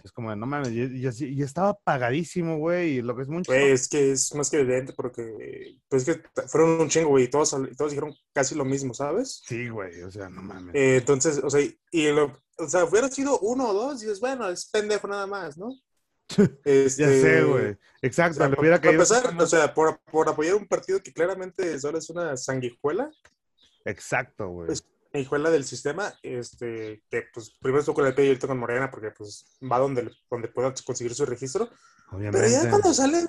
Es como, de, no mames, y, estaba pagadísimo, güey, y lo que es mucho... Güey, es que es más que evidente porque, pues es que fueron un chingo, güey, y todos, todos dijeron casi lo mismo, ¿sabes? Sí, güey, o sea, no mames. Eh, entonces, o sea, y- lo, o sea, hubiera sido uno o dos, y dices, bueno, es pendejo nada más, ¿no? Este, ya sé, güey. o Exacto, sea, le por, hubiera por caído... empezar, o sea, por, por apoyar un partido que claramente solo es una sanguijuela, Exacto, güey. Pues, sanguijuela del sistema, este, que pues primero estuvo con el PRI y ahorita con Morena, porque pues va donde, donde pueda conseguir su registro, pero ya Obviamente. cuando salen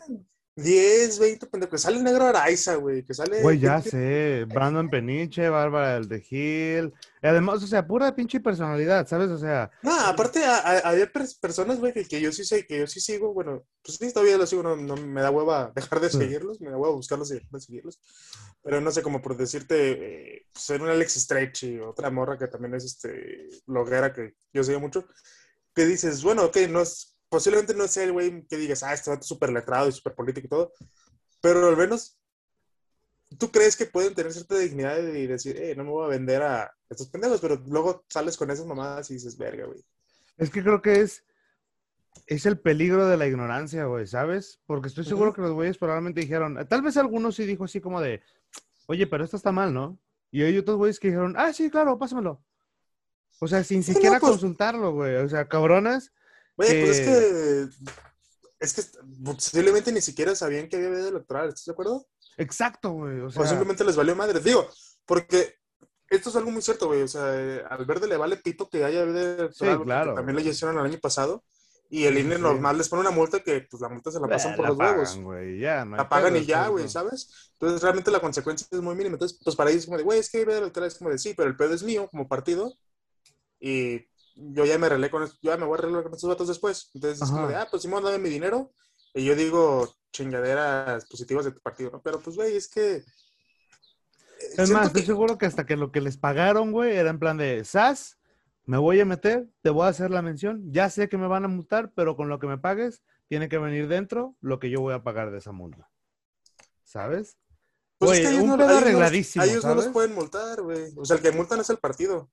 10, 20 pendejos, que sale Negro Araiza, güey, que sale... Güey, ya sé. Brandon Peniche, Bárbara del de Gil. Y además, o sea, pura pinche personalidad, ¿sabes? O sea, No, aparte a- a- había pers- personas, güey, que, que yo sí sé, que yo sí sigo, bueno, pues sí, todavía los sigo, no, no me da hueva dejar de seguirlos, me da hueva buscarlos y dejar de seguirlos, pero no sé, como por decirte, eh, pues era una Alex Stretchy, otra morra que también es, este, bloguera que yo sigo mucho, que dices, bueno, ok, no es, posiblemente no sea el güey que digas, ah, este vato es súper letrado y súper político y todo, pero al menos tú crees que pueden tener cierta dignidad y decir, eh, no me voy a vender a estos pendejos, pero luego sales con esas mamadas y dices, verga, güey. es que creo que es. Es el peligro de la ignorancia, güey, ¿sabes? Porque estoy seguro que los güeyes probablemente dijeron. Tal vez algunos sí dijo así como de. Oye, pero esto está mal, ¿no? Y hay otros güeyes que dijeron, ah, sí, claro, pásamelo. O sea, sin siquiera no, pues- consultarlo, güey. O sea, cabronas. Oye, pues es que- que. Es que posiblemente ni siquiera sabían que había vida electoral, ¿estás de acuerdo? Exacto, güey. O sea, O simplemente les valió madre. Digo, porque esto es algo muy cierto, güey. O sea, al verde le vale pito que haya vida electoral. porque claro. También lo hicieron el año pasado. Y el Sí, INE sí. normal les pone una multa que, pues, la multa se la pasan eh, por la los huevos. pagan, güey, ya, no hay La pagan y ya, sí, güey. ¿sabes? Entonces, realmente la consecuencia es muy mínima. Entonces, pues para ellos es como de, güey, es que vida electoral es como de, sí, pero el pedo es mío como partido. Y yo ya me arreglé con, yo ya me voy a arreglar con estos vatos después. Entonces, es como de, ah, pues Simón, dame mi dinero. Y yo digo chingaderas positivas de tu partido, ¿no? Pero pues, güey, es que. eh, Es más, estoy que- seguro que hasta que lo que les pagaron, güey, era en plan de, SAS, me voy a meter, te voy a hacer la mención, ya sé que me van a multar, pero con lo que me pagues, tiene que venir dentro lo que yo voy a pagar de esa multa. ¿Sabes? Pues es Güey, que ellos un no- pedo ellos no arregladísimo, a ellos no los pueden multar, güey. O sea, el que multan es el partido.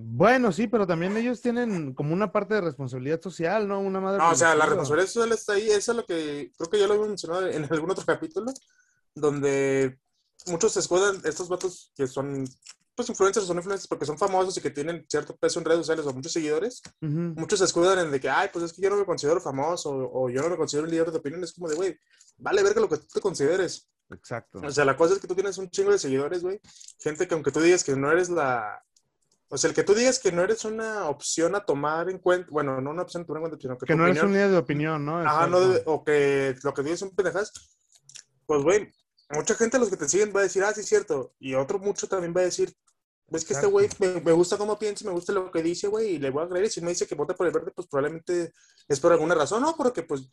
Bueno, sí, pero también ellos tienen como una parte de responsabilidad social, ¿no? Una madre. No, o sea, la responsabilidad social está ahí. Eso es lo que creo que ya lo hemos mencionado en algún otro capítulo, donde muchos se escudan, estos vatos que son, pues, influencers, son influencers porque son famosos y que tienen cierto peso en redes sociales o muchos seguidores. Muchos se escudan en de que, ay, pues es que yo no me considero famoso o yo no me considero un líder de opinión. Es como de, güey, vale verga lo que tú te consideres. Exacto. O sea, la cosa es que tú tienes un chingo de seguidores, güey. Gente que aunque tú digas que no eres la... O sea, el que tú digas que no eres una opción a tomar en cuenta, bueno, no una opción a tomar en cuenta, sino que, Que tu no eres opinión- un líder de opinión, ¿no? Ajá, no Exacto. debe- o que lo que dices son pendejas, pues, güey, mucha gente los que te siguen va a decir, ah, sí, es cierto. Y otro mucho también va a decir, ves que este güey me, me gusta cómo piensa, me gusta lo que dice, güey, y le voy a creer. Y si me dice que vote por el verde, pues probablemente es por alguna razón, ¿no? Porque, pues,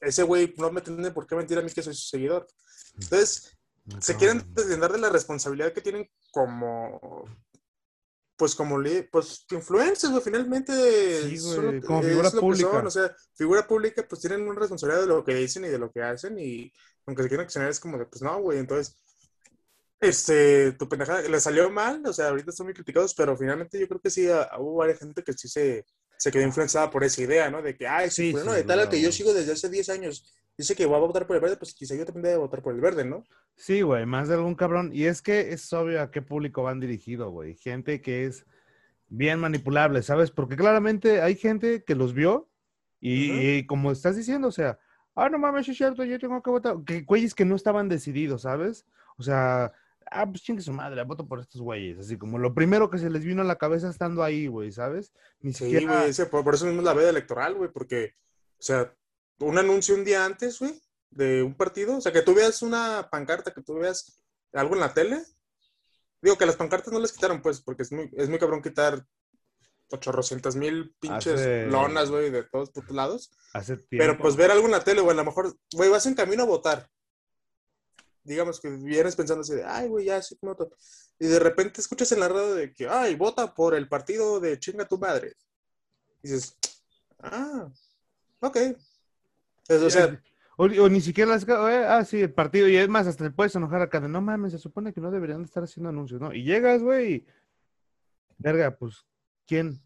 ese güey no me tiene por qué mentir a mí que soy su seguidor. Entonces, se quieren de- deslindar de la responsabilidad que tienen como pues como li- pues influencers güey, finalmente Sí, güey, como es figura lo que pública. son, o sea figura pública pues tienen una responsabilidad de lo que dicen y de lo que hacen y aunque se quieran accionar es como de pues no güey entonces este tu pendejada le salió mal o sea ahorita están muy criticados pero finalmente yo creo que sí ah, hubo varias gente que sí se se quedó influenciada por esa idea, ¿no? De que, ay, Sí, bueno, de tal que yo sigo desde hace 10 años, dice que va a votar por el verde, pues quizá yo también debe votar por el verde, ¿no? Sí, güey, más de algún cabrón. Y es que es obvio a qué público van dirigido, güey. Gente que es bien manipulable, ¿sabes? Porque claramente hay gente que los vio y, como estás diciendo, o sea, ah, no mames, es cierto, yo tengo que votar. Que güeyes que no estaban decididos, ¿sabes? O sea, ah, pues chingue su madre, voto por estos güeyes. Así como lo primero que se les vino a la cabeza estando ahí, güey, ¿sabes? Ni Sí, siquiera. güey, por eso mismo es la veda electoral, güey, porque, o sea, un anuncio un día antes, güey, de un partido, o sea, que tú veas una pancarta, que tú veas algo en la tele, digo que las pancartas no las quitaron, pues, porque es muy, es muy cabrón quitar 800 mil pinches Hace- lonas, güey, de todos putos lados, Hace tiempo. pero pues ver algo en la tele, güey, a lo mejor, güey, vas en camino a votar, digamos que vienes pensando así de, ay, güey, ya, sí, voto. Y de repente escuchas en la radio de que, ay, vota por el partido de chinga tu madre. Y dices, ah, ok. Es- o sea, O, o ni siquiera las. eh, ah, sí, el partido. Y es más, hasta te puedes enojar acá de no mames, se supone que no deberían de estar haciendo anuncios, ¿no? Y llegas, güey, y. Verga, pues, ¿quién?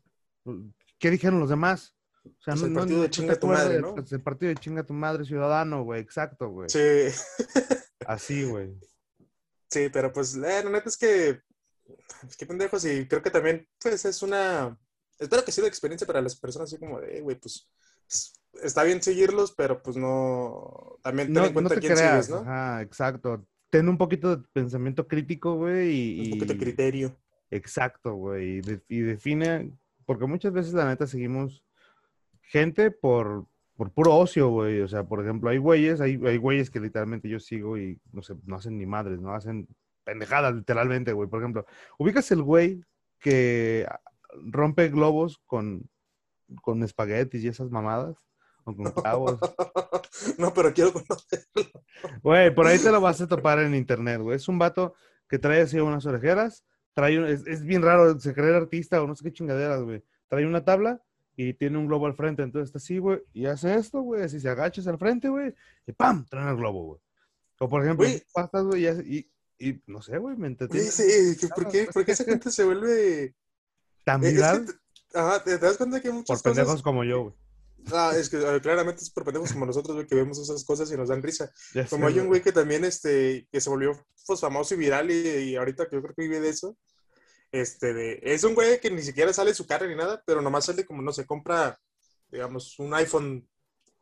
¿Qué dijeron los demás? O sea, Pues no, el partido no de chinga tu madre, acuerdas, ¿no? pues, el partido de chinga tu madre ciudadano, güey, exacto, güey. sí, Así, güey. sí, pero pues, eh, la neta es que, pues, qué pendejos, y creo que también, pues, es una, espero que sirva de experiencia para las personas, así como de, "Eh, güey, pues, es- está bien seguirlos, pero pues no, también ten No, en no cuenta te quién creas, sigues, ¿no? exacto. Ten un poquito de pensamiento crítico, güey, y... Un poquito de criterio. Exacto, güey. Y, de- y define, porque muchas veces la neta seguimos gente por, por puro ocio, güey. O sea, por ejemplo, hay güeyes, hay, hay güeyes que literalmente yo sigo y no sé, no hacen ni madres, ¿no? Hacen pendejadas, literalmente, güey. Por ejemplo, ubicas el güey que rompe globos con, con espaguetis y esas mamadas, o con clavos. no, pero quiero conocer. Güey, por ahí te lo vas a topar en internet, güey. Es un vato que trae así unas orejeras, trae un- es, es bien raro, se cree artista o no sé qué chingaderas, güey. Trae una tabla y tiene un globo al frente, entonces está así, güey, y hace esto, güey, así se agachas al frente, güey, y ¡pam! Traen el globo, güey. O por ejemplo, Güey. pastas, güey, y, y, y no sé, güey, me entretiene. Sí, que ¿por, qué, por qué esa gente se vuelve... Tan Eh, es que viral ajá, te, das cuenta que hay por muchas pendejos cosas... como yo, güey. Ah, es que eh, claramente es por pendejos como nosotros, güey, que vemos esas cosas y nos dan risa. Ya Como sé, hay un güey que también, este, que se volvió, pues, famoso y viral y, y ahorita que yo creo que vive de eso, este, de, es un güey que ni siquiera sale su cara ni nada, pero nomás sale como, no se compra, digamos, un iPhone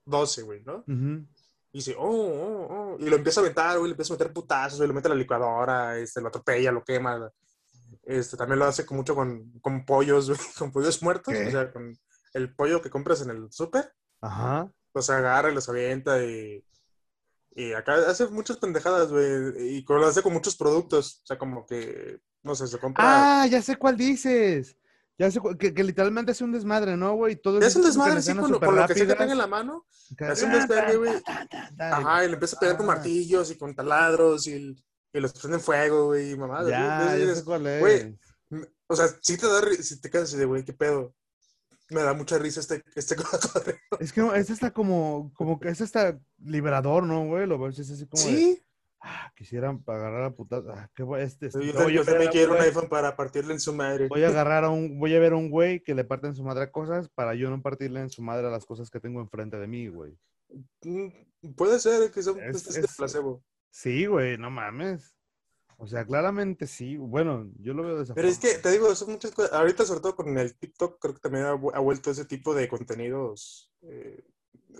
12, güey, ¿no? Ujú. Y dice, oh, oh, oh, y lo empieza a aventar, güey, le empieza a meter putazos, güey, lo mete a la licuadora, este, lo atropella, lo quema, este, también lo hace con mucho con, con pollos, güey, con pollos muertos, ¿Qué? o sea, con el pollo que compras en el súper, Ajá. los agarra y los avienta y, y acá hace muchas pendejadas, güey, y con- lo hace con muchos productos, o sea, como que, no sé, se compra... Ah, ya sé cuál dices. Ya sé que, que literalmente es un desmadre, ¿no, güey? Todo es un desmadre, sí, con, lo- con lo que sea que tenga en la mano, hace un desvergue, güey. Ajá, y le empieza a pegar con Ah. martillos y con taladros y, y los prenden fuego, güey, y mamadas. Ya, güey. ya Dices, sé cuál es. güey, O sea, sí te da, si te quedas así de, güey, qué pedo. Me da mucha risa este, este. Es que no, este está como, como que este está liberador, ¿no, güey? Lo ves, es así como de, Sí, ah, quisieran agarrar a putas, ah, qué este, este- yo, voy a yo también quiero un iPhone para partirle en su madre. Voy a agarrar a un, voy a ver a un güey que le parten su madre a cosas para yo no partirle en su madre a las cosas que tengo enfrente de mí, güey. Mm, Puede ser que sea un Es- de es- placebo. Sí, güey, no mames. O sea, claramente sí. Bueno, yo lo veo de esa Pero es que, te digo, son muchas cosas. Ahorita, sobre todo con el TikTok, creo que también ha, vu- ha vuelto ese tipo de contenidos eh,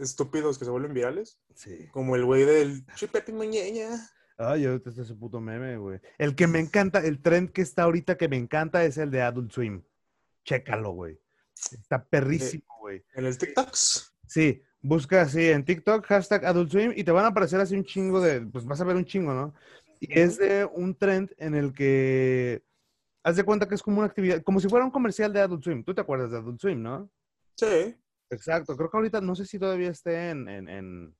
estúpidos que se vuelven virales. Sí. Como el güey del Chupepi Muñeña. Ay, ahorita está ese puto meme, güey. El que me encanta, el trend que está ahorita que me encanta es el de Adult Swim. Chécalo, güey. Está perrísimo, güey. En el TikToks. Sí, busca así en TikTok, hashtag Adult Swim, y te van a aparecer así un chingo de, pues vas a ver un chingo, ¿no? Y es de un trend en el que, haz de cuenta que es como una actividad, como si fuera un comercial de Adult Swim. ¿Tú te acuerdas de Adult Swim, no? Sí. Exacto, creo que ahorita no sé si todavía esté en, en, en,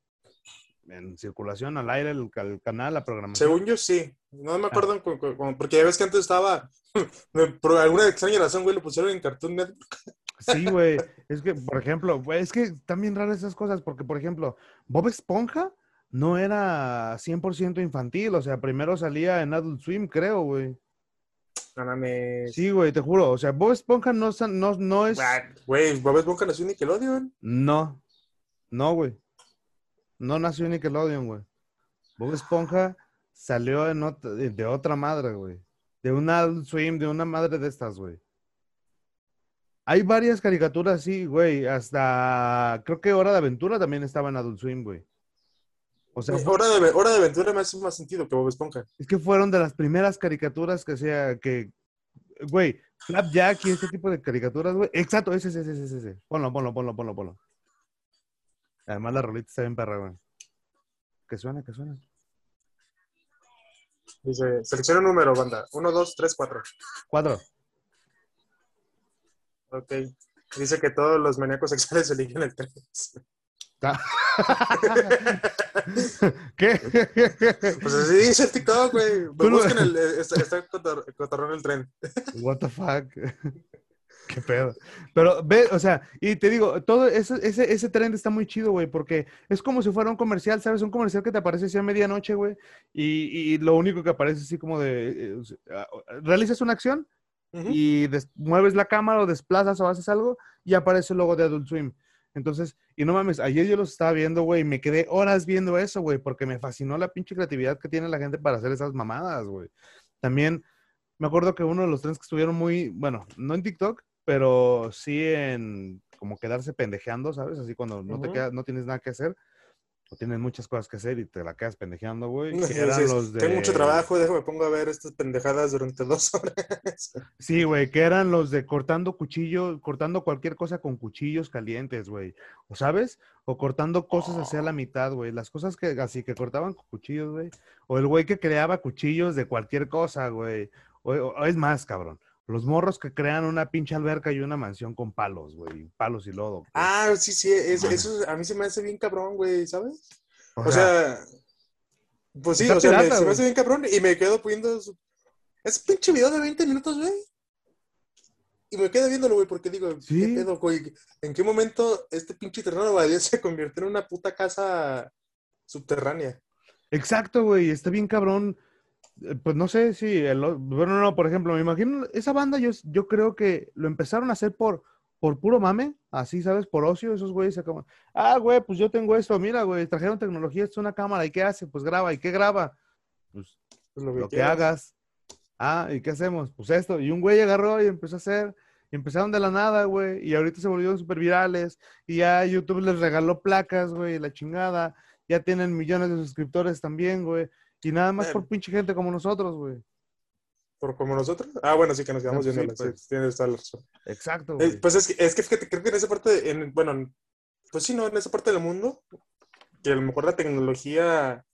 en circulación al aire el, el canal, la programación. Según yo, sí. No Ah. me acuerdo, cu- cu- porque ya ves que antes estaba, por alguna extraña razón, güey, lo pusieron en Cartoon Network. Sí, güey. Es que, por ejemplo, güey, es que bien raras esas cosas, porque, por ejemplo, Bob Esponja no era 100% infantil, o sea, primero salía en Adult Swim, creo, güey. No mames. Sí, güey, te juro. O sea, Bob Esponja no, no, no es. Ah, Güey, Bob Esponja nació en Nickelodeon. No. No, güey. No nació en Nickelodeon, güey. Bob Esponja salió en ot- de de otra madre, güey. De una Adult Swim, de una madre de estas, güey. Hay varias caricaturas, sí, güey. Hasta creo que Hora de Aventura también estaba en Adult Swim, güey. O sea, Eh, Hora de, Hora de Aventura me hace más sentido que Bob Esponja. es que fueron de las primeras caricaturas que sea que, güey, Flapjack y este tipo de caricaturas, güey. Exacto, ese, ese, ese, ese, ese. Ponlo, ponlo, ponlo, ponlo, ponlo. Además la rolita está bien perra, güey. Que suena, que suena. Dice, selecciona un número, banda. Uno, dos, tres, cuatro. Cuatro. Ok. Dice que todos los maníacos sexuales eligen el tres. Ah. ¿Qué? Pues así dice el TikTok, güey. Busquen el, está, está cotor- cotorrón el tren. What the fuck? Qué pedo. Pero ve, o sea, y te digo, todo ese, ese, ese trend está muy chido, güey, porque es como si fuera un comercial, ¿sabes? Un comercial que te aparece así a medianoche, güey, y, y lo único que aparece así como de, eh, sea, realizas una acción y mueves la cámara o desplazas o haces algo y aparece el logo de Adult Swim. Entonces, y no mames, ayer yo los estaba viendo, güey, y me quedé horas viendo eso, güey, porque me fascinó la pinche creatividad que tiene la gente para hacer esas mamadas, güey. También me acuerdo que uno de los trends que estuvieron muy, bueno, no en TikTok, pero sí en como quedarse pendejeando, ¿sabes? Así cuando no te queda, no tienes nada que hacer o tienes muchas cosas que hacer y te la quedas pendejeando, güey. los de... Tengo mucho trabajo, déjame pongo a ver estas pendejadas durante dos horas. Sí, güey, que eran los de cortando cuchillo, cortando cualquier cosa con cuchillos calientes, güey. ¿O sabes? O cortando cosas hacia la mitad, güey. Las cosas que así que cortaban con cuchillos, güey. O el güey que creaba cuchillos de cualquier cosa, güey. O, o- es más, cabrón. Los morros que crean una pinche alberca y una mansión con palos, güey. Palos y lodo. güey. Ah, sí, sí, es- eso a mí se me hace bien cabrón, güey, ¿sabes? o, O sea, sea, pues sí, o sea, me- se me hace bien cabrón y me quedo poniendo su- ese pinche video de 20 minutos, güey. Y me quedo viéndolo, güey, porque digo, Sí. ¿qué pedo, güey? ¿En qué momento este pinche terreno baldío se convirtió en una puta casa subterránea? Exacto, güey. Está bien cabrón. Eh, Pues no sé si, el bueno, no, por ejemplo, me imagino, esa banda yo, yo creo que lo empezaron a hacer por, por puro mame, así, ¿sabes? Por ocio, esos güeyes se acaban, ah, güey, pues yo tengo esto, mira, güey, trajeron tecnología, esto es una cámara, ¿y qué hace? Pues graba, ¿y qué graba? Pues Pues lo que, lo que hagas. Ah, ¿y qué hacemos? Pues esto. Y un güey agarró y empezó a hacer, y empezaron de la nada, güey, y ahorita se volvieron súper virales, y ya YouTube les regaló placas, güey, la chingada, ya tienen millones de suscriptores también, güey, y nada más por pinche gente como nosotros, güey. ¿Por como nosotros? Ah, bueno, sí que nos quedamos Ah, sí, viendo. pues. tienes toda la razón. Exacto, Eh, pues es que, es que fíjate, creo que en esa parte, en, bueno, en- pues sí, ¿no? En esa parte del mundo, que a lo mejor la tecnología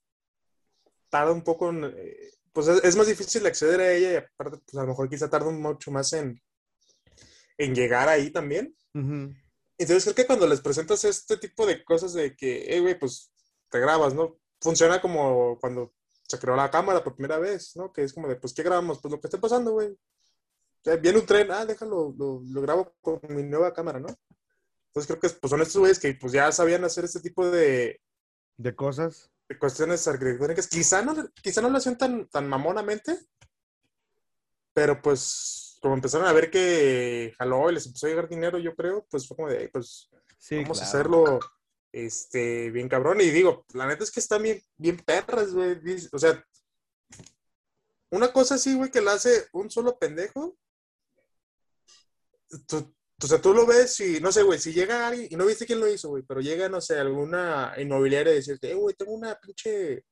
tarda un poco en, eh, pues es, es más difícil acceder a ella y aparte, pues a lo mejor quizá tarda mucho más en, en llegar ahí también. Entonces creo que cuando les presentas este tipo de cosas de que, eh, güey, pues te grabas, ¿no? Funciona como cuando se creó la cámara por primera vez, ¿no? Que es como de, pues, ¿qué grabamos? Pues lo que esté pasando, güey. O sea, viene un tren, ah, déjalo, lo, lo grabo con mi nueva cámara, ¿no? Entonces creo que pues, son estos güeyes que pues ya sabían hacer este tipo de, De cosas. de cuestiones arquitectónicas. Quizá no, quizá no lo hacían tan, tan mamonamente, pero pues como empezaron a ver que jaló y les empezó a llegar dinero, yo creo, pues fue como de, "Ey, pues Sí, vamos a hacerlo este, bien cabrón. Y digo, la neta es que están bien, bien perras, güey. O sea, una cosa así, güey, que la hace un solo pendejo. Tú, o sea, tú lo ves y, no sé, güey, si llega alguien, y no viste quién lo hizo, güey, pero llega, no sé, alguna inmobiliaria y decirte, eh, güey, tengo una pinche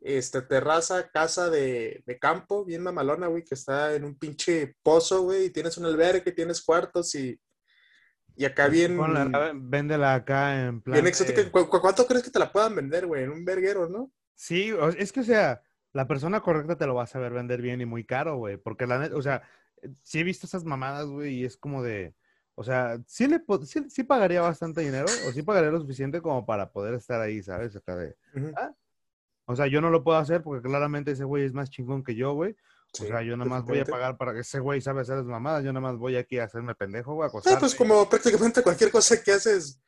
este, terraza, casa de, de campo, bien mamalona, güey, que está en un pinche pozo, güey, y tienes un albergue, tienes cuartos y, y acá bien, Ponla, véndela acá en plan. bien exótica. ¿Cu- cu- ¿Cuánto crees que te la puedan vender, güey? En un verguero, ¿no? Sí, es que, o sea, la persona correcta te lo va a saber vender bien y muy caro, güey. Porque la neta, o sea, sí he visto esas mamadas, güey, y es como de. O sea, sí, le, sí, sí pagaría bastante dinero, o sí pagaría lo suficiente como para poder estar ahí, ¿sabes? Acá de. Ujú. O sea, yo no lo puedo hacer porque claramente ese güey es más chingón que yo, güey. Sí, o sea, yo nada más voy a pagar para que ese güey sabe hacer las mamadas. Yo nada más voy aquí a hacerme pendejo, güey, a Ah, pues como prácticamente cualquier cosa que haces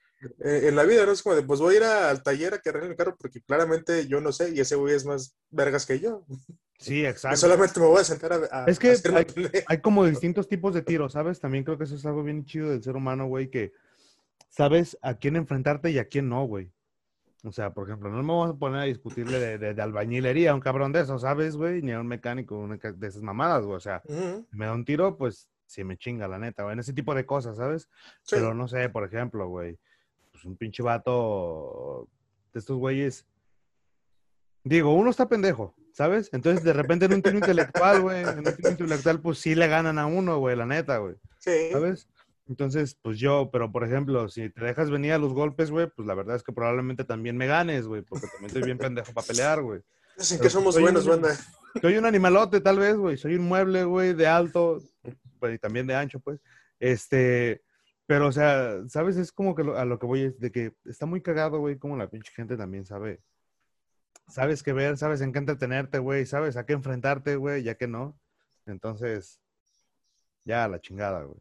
eh, en la vida, ¿no? Es como de, pues voy a ir al taller a que arreglen el carro porque claramente yo no sé y ese güey es más vergas que yo. Sí, exacto. solamente me voy a sentar a, a- Es que a hay como distintos tipos de tiros, ¿sabes? También creo que eso es algo bien chido del ser humano, güey, que sabes a quién enfrentarte y a quién no, güey. O sea, por ejemplo, no me vamos a poner a discutirle de, de- de albañilería a un cabrón de eso, ¿sabes, güey? Ni a un mecánico una de esas mamadas, güey. O sea, me da un tiro, pues sí me chinga, la neta, güey. En ese tipo de cosas, ¿sabes? sí. Pero no sé, por ejemplo, güey, pues un pinche vato de estos güeyes. Digo, uno está pendejo, ¿sabes? Entonces, de repente en un tiro intelectual, güey, en un tiro intelectual, pues sí le ganan a uno, güey, la neta, güey, Sí. ¿sabes? Entonces, pues yo, pero por ejemplo, si te dejas venir a los golpes, güey, pues la verdad es que probablemente también me ganes, güey, porque también estoy bien pendejo para pelear, güey. Dicen que somos buenos, un- banda. Soy un animalote, tal vez, güey. Soy un mueble, güey, de alto, pues, y también de ancho, pues. Este, pero, o sea, ¿sabes? Es como que lo- a lo que voy es de que está muy cagado, güey, como la pinche gente también sabe. Sabes qué ver, sabes en qué entretenerte, güey, sabes a qué enfrentarte, güey, ya que no. Entonces, ya la chingada, güey.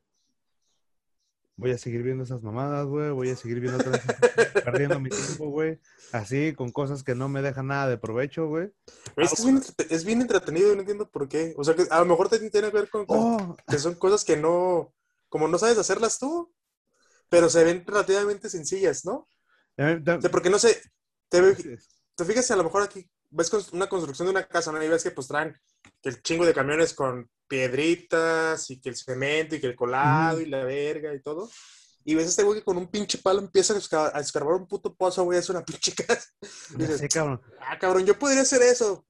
Voy a seguir viendo esas mamadas, güey. Voy a seguir viendo otra vez, perdiendo mi tiempo, güey. Así, con cosas que no me dejan nada de provecho, güey. Es, que es, bien, es bien entretenido, no entiendo por qué. O sea, que a lo mejor te- tiene que ver con, Oh, que son cosas que no, como no sabes hacerlas tú, pero se ven relativamente sencillas, ¿no? O sea, porque no sé, te, te fijas a lo mejor aquí ves una construcción de una casa, ¿no? Y ves que pues traen el chingo de camiones con piedritas y que el cemento y que el colado y la verga y todo. Y ves a este güey que con un pinche palo empieza a esca- a escarbar un puto pozo, güey, es una pinche casa. Y dices, sé, cabrón. ah, cabrón, yo podría hacer eso.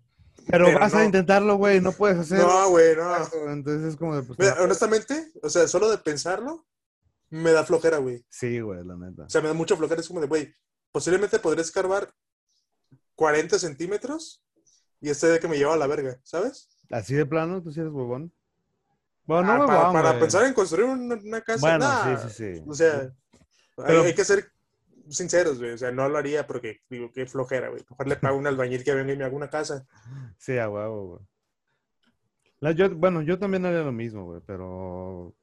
Pero, Pero vas no. a intentarlo, güey, no puedes hacer. No, güey, no. Entonces es como de, pues, Mira, no. honestamente, o sea, solo de pensarlo, me da flojera, güey. Sí, güey, la neta. O sea, me da mucha flojera. Es como de, güey, posiblemente podré escarbar 40 centímetros y este de que me lleva a la verga, ¿sabes? Así de plano, tú sí eres huevón. Bueno, no Ah, huevón, para, para pensar en construir una, una casa, Bueno, nah. sí, sí, sí. O sea, hay- Pero- hay, que ser sinceros, güey. O sea, no lo haría porque, digo, qué flojera, güey. Mejor le pago a un albañil que venga y me haga una casa. Sí, a huevo, güey. La- yo- bueno, yo también haría lo mismo, güey, pero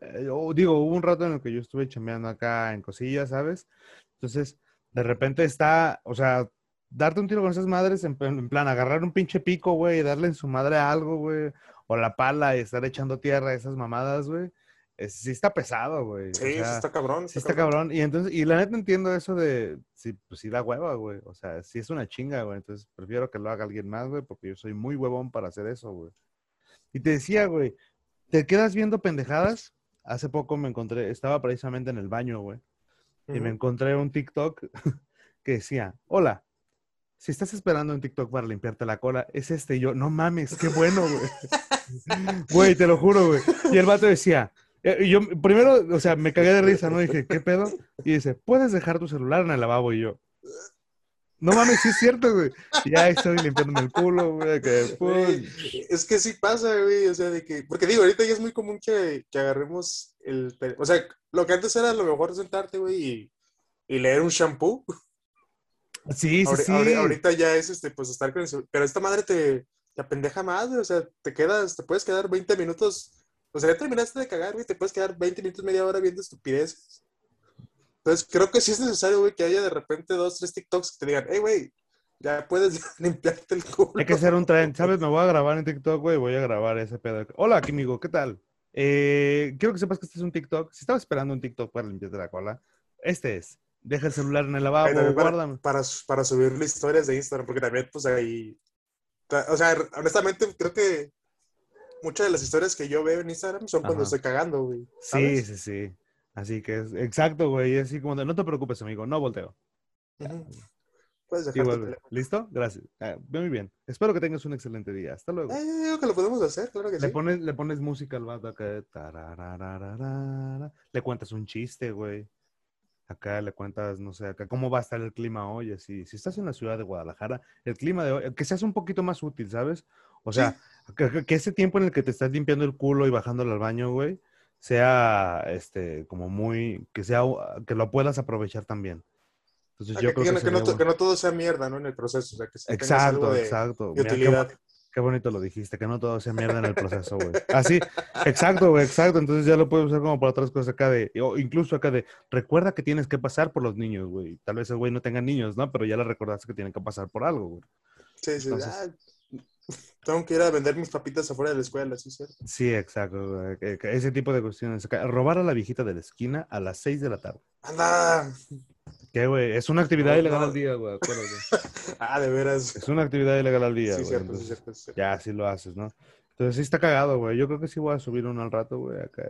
eh, yo digo, hubo un rato en el que yo estuve chambeando acá en cosillas, ¿sabes? Entonces, de repente está, o sea, darte un tiro con esas madres, en, plan- en plan, agarrar un pinche pico, güey, y darle en su madre a algo, güey, o la pala y estar echando tierra a esas mamadas, güey, es- sí está pesado, güey. o Sí, sea, está cabrón. Sí está cabrón. Y entonces, y la neta entiendo eso de, sí, pues sí da hueva, güey. O sea, sí es una chinga, güey. Entonces prefiero que lo haga alguien más, güey, porque yo soy muy huevón para hacer eso, güey. Y te decía, güey, te quedas viendo pendejadas. Hace poco me encontré, estaba precisamente en el baño, güey. Y me encontré un TikTok que decía, hola, si estás esperando un TikTok para limpiarte la cola, es este. Y yo, no mames, qué bueno, güey. Güey, te lo juro, güey. Y el vato decía, eh, y yo primero, o sea, me cagué de risa, ¿no? Dije, ¿qué pedo? Y dice, puedes dejar tu celular en el lavabo. Y yo, no mames, sí es cierto, güey. Y ya estoy limpiándome el culo, güey. Que, Güey, es que sí pasa, güey, o sea, de que, porque digo, ahorita ya es muy común que, que agarremos el, o sea, lo que antes era a lo mejor sentarte, güey, y, y leer un shampoo, Sí, sí, sí. ahori- Ahorita ya es este, pues estar con el Pero esta madre te, te apendeja más, güey. O sea, te quedas, te puedes quedar 20 minutos. O sea, ya terminaste de cagar, güey. Te puedes quedar 20 minutos, media hora viendo estupideces. Entonces, creo que sí es necesario, güey, que haya de repente dos, tres TikToks que te digan, hey, güey, ya puedes limpiarte el culo. Hay que hacer un trend, ¿sabes? Me voy a grabar en TikTok, güey. Voy a grabar ese pedo. Hola, amigo, ¿qué tal? Eh, quiero que sepas que este es un TikTok. Si estaba esperando un TikTok para limpiarte la cola, este es. Deja el celular en el lavabo, para, guárdame. para, para subirle historias de Instagram, porque también, pues ahí. O sea, honestamente, creo que muchas de las historias que yo veo en Instagram son cuando Ajá. estoy cagando, güey. Sí, ¿sabes? sí, sí. Así que es exacto, güey. Así como de, no te preocupes, amigo, no volteo. Puedes Sí, dejar tu vuelve. teléfono. ¿Listo? Gracias. Ah, muy bien. Espero que tengas un excelente día. Hasta luego. Eh, yo digo que lo podemos hacer, claro que Le sí. pones, le pones música al vato acá. Le cuentas un chiste, güey. Acá le cuentas, no sé, acá cómo va a estar el clima hoy. Así. Si estás en la ciudad de Guadalajara, el clima de hoy, que seas un poquito más útil, ¿sabes? O sea, que, que- que ese tiempo en el que te estás limpiando el culo y bajándole al baño, güey, sea, este, como muy, que sea, que lo puedas aprovechar también. Entonces Ah, yo que, creo que que, no, que no sería to- bueno. que no todo sea mierda, ¿no? En el proceso. O sea, que tengas Exacto, algo de, exacto. de utilidad. Qué bonito lo dijiste, que no todo sea mierda en el proceso, güey. Así, exacto, güey, exacto. Entonces ya lo puedes usar como para otras cosas acá de, o incluso acá de, recuerda que tienes que pasar por los niños, güey. Tal vez el güey no tenga niños, ¿no? Pero ya le recordaste que tienen que pasar por algo, güey. Sí, sí. Entonces- ah, tengo que ir a vender mis papitas afuera de la escuela, sí, cierto. Sí, exacto. güey, Ese tipo de cuestiones. acá. Robar a la viejita de la esquina a las 6 de la tarde. ¡Anda! ¿Qué, güey? Es una actividad No, ilegal no. al día, güey. acuérdate. Ah, de veras. Es una actividad ilegal al día, Sí, güey. cierto, sí, entonces, cierto, sí, cierto. Ya, así lo haces, ¿no? Entonces sí está cagado, güey. Yo creo que sí voy a subir uno al rato, güey. Acá.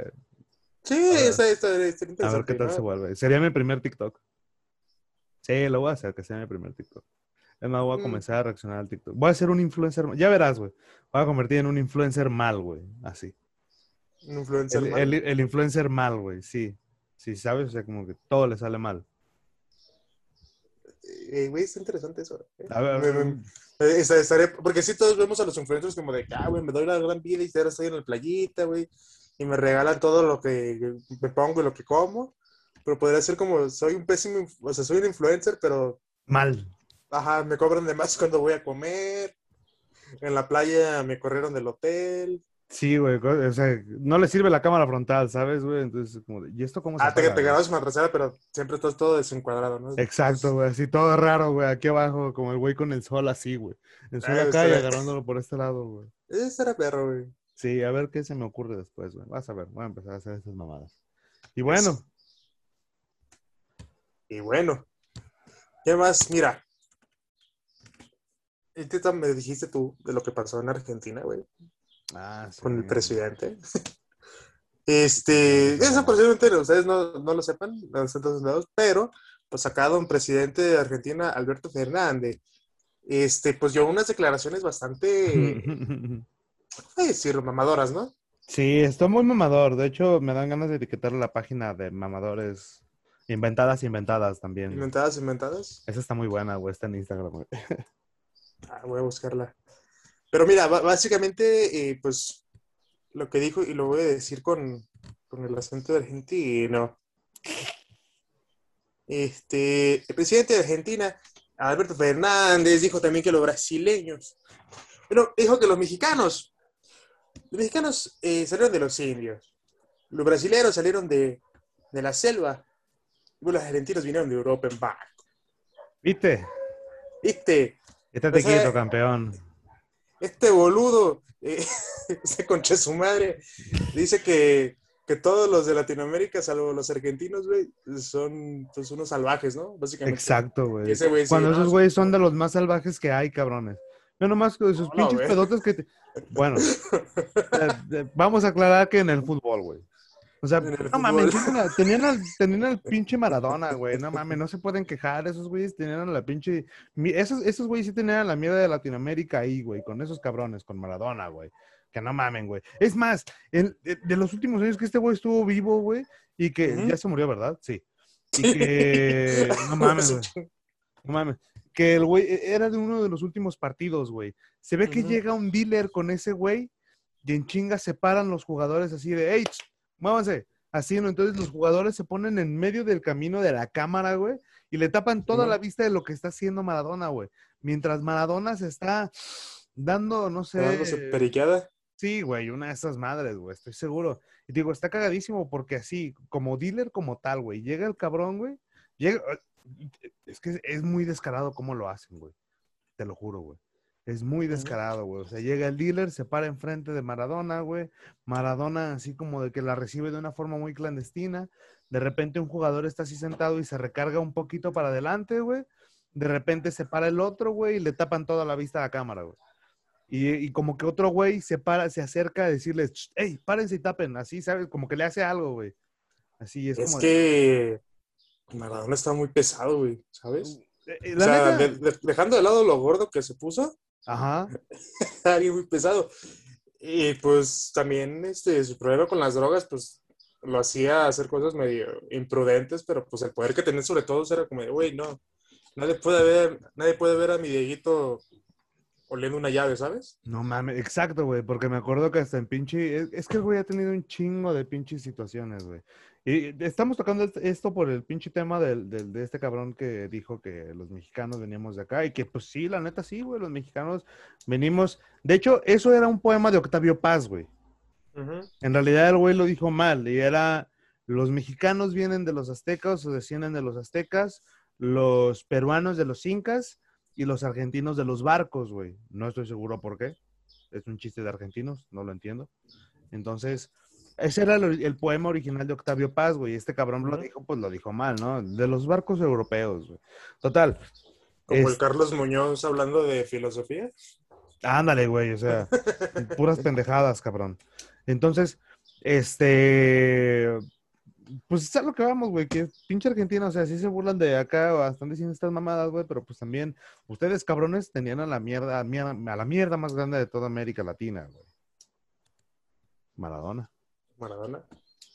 Sí, está, está, A ver qué tal ¿no? se vuelve. Sería mi primer TikTok. Sí, lo voy a hacer, que sea mi primer TikTok. Es más, voy a Mm. comenzar a reaccionar al TikTok. Voy a ser un influencer. Ya verás, güey. Voy a convertir en un influencer mal, güey. Así. Un influencer El, mal. el- el influencer mal, güey. Sí. Sí, ¿sabes? O sea, como que todo le sale mal. Eh, güey, está interesante eso. eh. A ver, a ver, eh, esta- estaré- porque sí, todos vemos a los influencers como de, ah, güey, me doy la gran vida y ahora estoy en la playita, güey, y me regalan todo lo que me pongo y lo que como. Pero podría ser como, soy un pésimo, o sea, soy un influencer, pero, mal. ajá, me cobran de más cuando voy a comer. En la playa me corrieron del hotel. Sí, güey. O sea, no le sirve la cámara frontal, ¿sabes, güey? Entonces, como de, ¿y esto cómo se Ah, te, te grabas una trasera, pero siempre estás todo desencuadrado, ¿no? Exacto, güey. Así todo raro, güey. Aquí abajo, como el güey con el sol así, güey. El sol Ah, acá y agarrándolo por este lado, güey. Ese era perro, güey. Sí, a ver qué se me ocurre después, güey. Vas a ver, voy a empezar a hacer estas mamadas. Y bueno, Y bueno, ¿qué más? Mira, ahorita me dijiste tú de lo que pasó en Argentina, güey, ah, sí, con el presidente. Este, eso posiblemente ustedes no, no lo sepan, no están todos lados, pero pues acá don presidente de Argentina, Alberto Fernández, este, pues dio unas declaraciones bastante, ¿cómo decirlo? Mamadoras, ¿no? Sí, estoy muy mamador. De hecho, me dan ganas de etiquetar la página de mamadores inventadas, inventadas también. Inventadas, inventadas. Esa está muy buena, güey. Está en Instagram, güey. Ah, voy a buscarla. Pero mira, básicamente, eh, pues lo que dijo, y lo voy a decir con, con el acento de argentino. Este, el presidente de Argentina, Alberto Fernández, dijo también que los brasileños, pero dijo que los mexicanos, los mexicanos eh, salieron de los indios, los brasileños salieron de, de la selva, y los argentinos vinieron de Europa en barco. ¿Viste? ¿Viste? Estate Pues, quieto, campeón. Este boludo, eh, ese conche su madre, dice que, que todos los de Latinoamérica, salvo los argentinos, güey, son pues, unos salvajes, ¿no? Básicamente. Exacto, güey. Cuando no, esos güeyes son de los más salvajes que hay, cabrones. No nomás con sus No, pinches güey. pedotes que te... Bueno, eh, eh, vamos a aclarar que en el fútbol, güey. O sea, no mames, tenían, al, tenían al pinche Maradona, güey. No mames, no se pueden quejar. Esos güeyes tenían a la pinche. mi- Esos, esos güeyes sí tenían a la mierda de Latinoamérica ahí, güey. Con esos cabrones, con Maradona, güey. Que no mamen, güey. Es más, el- de, los últimos años que este güey estuvo vivo, güey, y que ya se murió, ¿verdad? Sí. Y que. No mames, güey. No mames. Que el güey e- era de uno de los últimos partidos, güey. Se ve que llega un dealer con ese güey y en chinga se paran los jugadores así de, hey, muévanse, Así, ¿no? Entonces los jugadores se ponen en medio del camino de la cámara, güey, y le tapan toda la vista de lo que está haciendo Maradona, güey. Mientras Maradona se está dando, no sé. Dándose periqueada. Sí, güey, una de esas madres, güey, estoy seguro. Y digo, está cagadísimo porque así, como dealer como tal, güey, llega el cabrón, güey, llega, es que es muy descarado cómo lo hacen, güey. Te lo juro, güey. Es muy descarado, güey. O sea, llega el dealer, se para enfrente de Maradona, güey. Maradona así como de que la recibe de una forma muy clandestina. De repente un jugador está así sentado y se recarga un poquito para adelante, güey. De repente se para el otro, güey, y le tapan toda la vista a la cámara, güey. Y, y como que otro güey se para, se acerca a decirles, "Ch, hey, párense y tapen, así, ¿sabes? Como que le hace algo, güey. Así es, Es como. que Maradona está muy pesado, güey, ¿sabes? Eh, eh, O sea, neta- de- de- dejando de lado lo gordo que se puso, Ajá. alguien muy pesado. Y pues también este, su problema con las drogas, pues lo hacía hacer cosas medio imprudentes, pero pues el poder que tenía sobre todo era como güey, no, nadie puede ver, nadie puede ver a mi Dieguito oliendo una llave, ¿sabes? No mames, exacto, güey, porque me acuerdo que hasta en pinche. Es, es que el güey ha tenido un chingo de pinches situaciones, güey. Y estamos tocando est- esto por el pinche tema del, del- de este cabrón que dijo que los mexicanos veníamos de acá y que, pues sí, la neta sí, güey, los mexicanos venimos. De hecho, eso era un poema de Octavio Paz, güey. En realidad el güey lo dijo mal y era los mexicanos vienen de los aztecas o descienden de los aztecas, los peruanos de los incas y los argentinos de los barcos, güey. No estoy seguro por qué. Es un chiste de argentinos, no lo entiendo. Entonces, ese era el, el poema original de Octavio Paz, güey. Este cabrón lo dijo, pues lo dijo mal, ¿no? De los barcos europeos, güey. Total. Como el Carlos Muñoz hablando de filosofía. Ándale, güey, o sea, puras pendejadas, cabrón. Entonces, este, pues es a lo que vamos, güey, que pinche Argentina, o sea, sí se burlan de acá, o están diciendo estas mamadas, güey, pero pues también ustedes, cabrones, tenían a la mierda, a mierda- a la mierda más grande de toda América Latina, güey. Maradona. Maradona.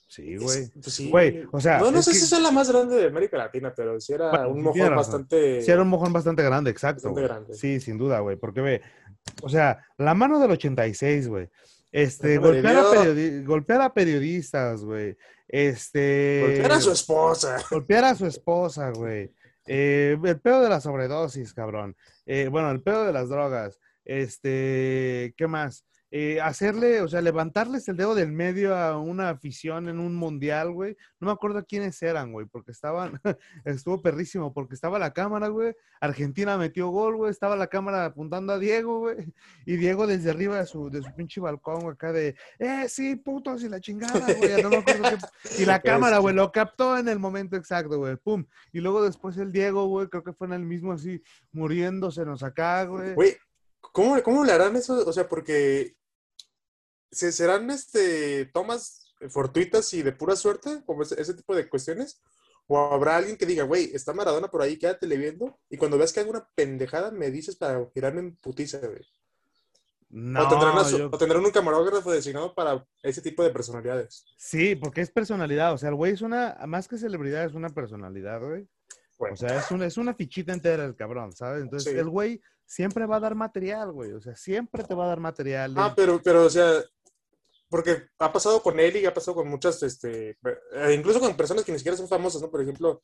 Sí, güey. Pues sí. Güey, o sea, no, no es sé que- si sea la más grande de América Latina, pero sí era Bueno, un mojón bastante. Sí, era un mojón bastante grande, exacto. Bastante grande. Sí, sin duda, güey. Porque ve, o sea, la mano del 86, güey. Este, golpear a, periodi- golpear a periodistas, güey. Este. Era su esposa. golpear a su esposa, güey. Eh, el pedo de la sobredosis, cabrón. Eh, bueno, el pedo de las drogas. Este, ¿qué más? Eh, hacerle, o sea, levantarles el dedo del medio a una afición en un mundial, güey. No me acuerdo quiénes eran, güey, porque estaban, estuvo perrísimo, porque estaba la cámara, güey. Argentina metió gol, güey. Estaba la cámara apuntando a Diego, güey. Y Diego desde arriba de su, de su pinche balcón, güey, acá de, eh, sí, putos y la chingada, güey. No me acuerdo qué. Y la cámara, güey, lo captó en el momento exacto, güey. Pum. Y luego después el Diego, güey, creo que fue en el mismo así, muriéndosenos acá, güey. Güey, ¿cómo, ¿cómo le harán eso? O sea, porque ¿se serán este tomas fortuitas y de pura suerte, como ese, ese tipo de cuestiones? ¿O habrá alguien que diga, güey, está Maradona por ahí, quédate viendo, y cuando veas que hago una pendejada, me dices para girarme en putiza, güey? No, o, tendrán a su- yo- o tendrán un camarógrafo designado para ese tipo de personalidades. Sí, porque es personalidad. O sea, el güey es una, más que celebridad, es una personalidad, güey. Bueno, O sea, es una, es una fichita entera el cabrón, ¿sabes? Entonces, Sí. el güey siempre va a dar material, güey. O sea, siempre te va a dar material. Ah, pero, pero, o sea, porque ha pasado con él y ha pasado con muchas, este, eh, incluso con personas que ni siquiera son famosas, ¿no? Por ejemplo,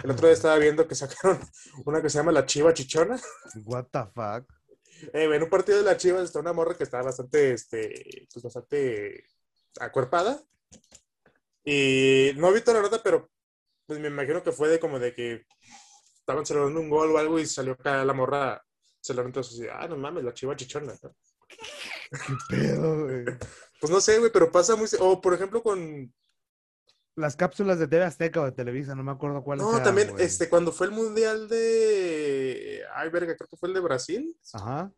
el otro día estaba viendo que sacaron una que se llama La Chiva Chichona. What the fuck? Eh, en un partido de la Chivas está una morra que está bastante, este, pues bastante acuerpada. Y no he visto la nota, pero pues me imagino que fue de como de que estaban celebrando un gol o algo y salió acá la morra celebrando así, ah, no mames, la chiva chichona. ¿no? ¿Qué pedo, güey? Pues no sé, güey, pero pasa muy... O por ejemplo con... Las cápsulas de TV Azteca o de Televisa, no me acuerdo cuáles No, también, güey. este, cuando fue el mundial de... Ay, verga, creo que fue el de Brasil. Ajá.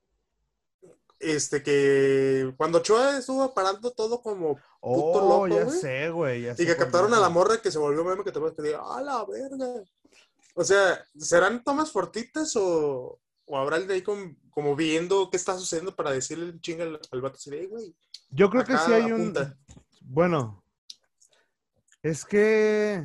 Este, que cuando Ochoa estuvo parando todo como Oh, loco, ya güey. sé, güey. ya Y sé que cuál captaron a la morra que se volvió meme que te vas a decir, ¡ah, la verga! O sea, ¿serán tomas fortitas o, o habrá alguien ahí com- como viendo qué está sucediendo para decirle un chinga al, al vato así de, "Ey, güey? Yo creo que sí hay un. apunta"? Bueno, es que.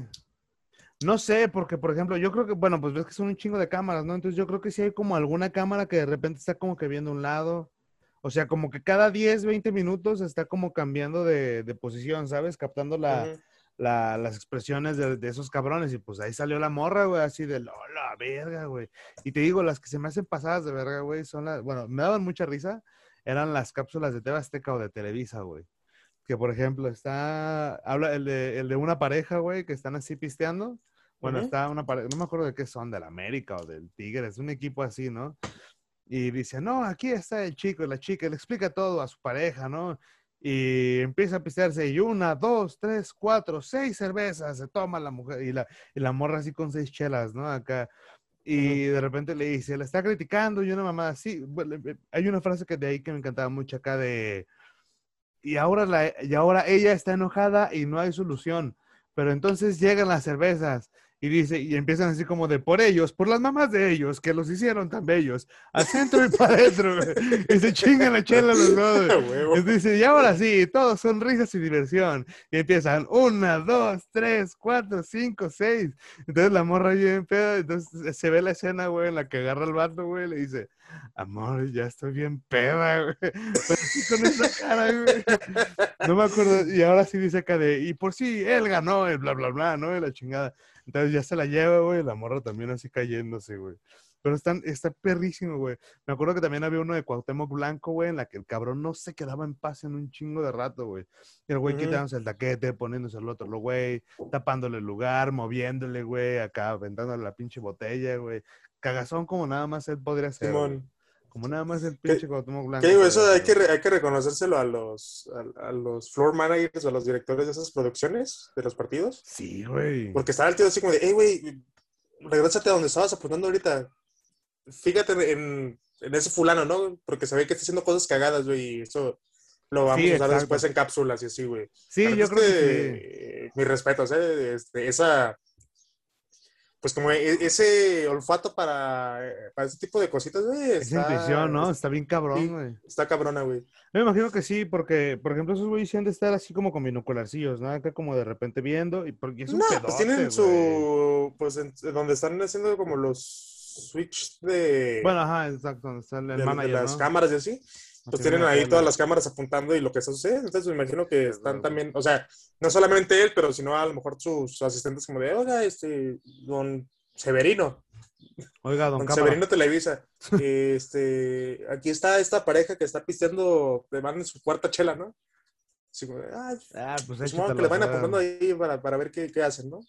No sé, porque por ejemplo, yo creo que, bueno, pues ves que son un chingo de cámaras, ¿no? Entonces yo creo que sí hay como alguna cámara que de repente está como que viendo un lado. O sea, como que cada 10, 20 minutos está como cambiando de, de posición, ¿sabes? Captando la, Ujú. la- las expresiones de, de esos cabrones. Y pues ahí salió la morra, güey, así de la verga, güey. Y te digo, las que se me hacen pasadas de verga, güey, son las, bueno, me daban mucha risa, eran las cápsulas de TV Azteca o de Televisa, güey. Que por ejemplo, está, habla el de, el de una pareja, güey, que están así pisteando. Bueno, está una pareja, no me acuerdo de qué son, del América o del Tigres, un equipo así, ¿no? Y dice, no, aquí está el chico y la chica, le explica todo a su pareja, ¿no? Y empieza a pistearse y una, dos, tres, cuatro, seis cervezas se toma la mujer y la, y la morra así con seis chelas, ¿no? Acá. Y de repente le dice, la está criticando y una mamá así. eh, hay una frase que de ahí que me encantaba mucho acá de, y ahora, la, y ahora ella está enojada y no hay solución. Pero entonces llegan las cervezas y dice, y empiezan así como de por ellos, por las mamás de ellos, que los hicieron tan bellos, al centro y para adentro, y se chingan la chela los dos. Y dice, y ahora sí, todos son risas y diversión. Y empiezan, una, dos, tres, cuatro, cinco, seis. Entonces la morra bien pedo, entonces se ve la escena, güey, en la que agarra el vato, güey, y le dice, amor, ya estoy bien peda, güey. Pero así con esa cara, güey. No me acuerdo, y ahora sí dice acá de, y por sí, él ganó, el bla, bla, bla, ¿no? Y la chingada. Entonces ya se la lleva, güey, la morra también así cayéndose, güey. Pero están, está perrísimo, güey. Me acuerdo que también había uno de Cuauhtémoc Blanco, güey, en la que el cabrón no se quedaba en paz en un chingo de rato, güey. Y el güey quitándose el taquete, poniéndose el otro, lo güey, tapándole el lugar, moviéndole, güey, acá, aventándole la pinche botella, güey. Cagazón como nada más él podría ser. Simón. Como nada más el pinche Cuauhtémoc Blanco. ¿Qué digo? Eso hay que, hay que reconocérselo a los, a, a los floor managers o a los directores de esas producciones de los partidos. Sí, güey. Porque estaba el tío así como de, hey, güey, regrésate a donde estabas apuntando ahorita. Fíjate en, en ese fulano, ¿no? Porque se ve que está haciendo cosas cagadas, güey, y eso lo vamos Sí, a usar exacto. después en cápsulas y así, güey. Sí, yo creo que eh, Mis respetos, ¿eh? Este, esa. Pues como e- ese olfato para, para ese tipo de cositas, güey. Esa Está, intuición, ¿no? Está bien sí. cabrón, güey. está cabrona, güey. Me imagino que sí, porque, por ejemplo, esos güeyes han de estar así como con binocularcillos, ¿no? Acá como de repente viendo, y porque es un No, pedote, pues tienen güey. su. Pues en- donde están haciendo como los switch de, Bueno, ajá, exacto, donde está el, de- el de manager, las ¿no? cámaras y así. Pues tienen ahí todas las cámaras apuntando y lo que está sucediendo. Entonces me imagino que están también, o sea, no solamente él, pero sino a lo mejor sus asistentes como de, oiga, este, don Severino, Oiga, don don Cámara. Severino Televisa, este, aquí está esta pareja que está pisteando, le van en su cuarta chela, ¿no? Así como, ah, Ah, pues pues supongo échatelo, que le van apuntando ahí para, para ver qué, qué hacen, ¿no?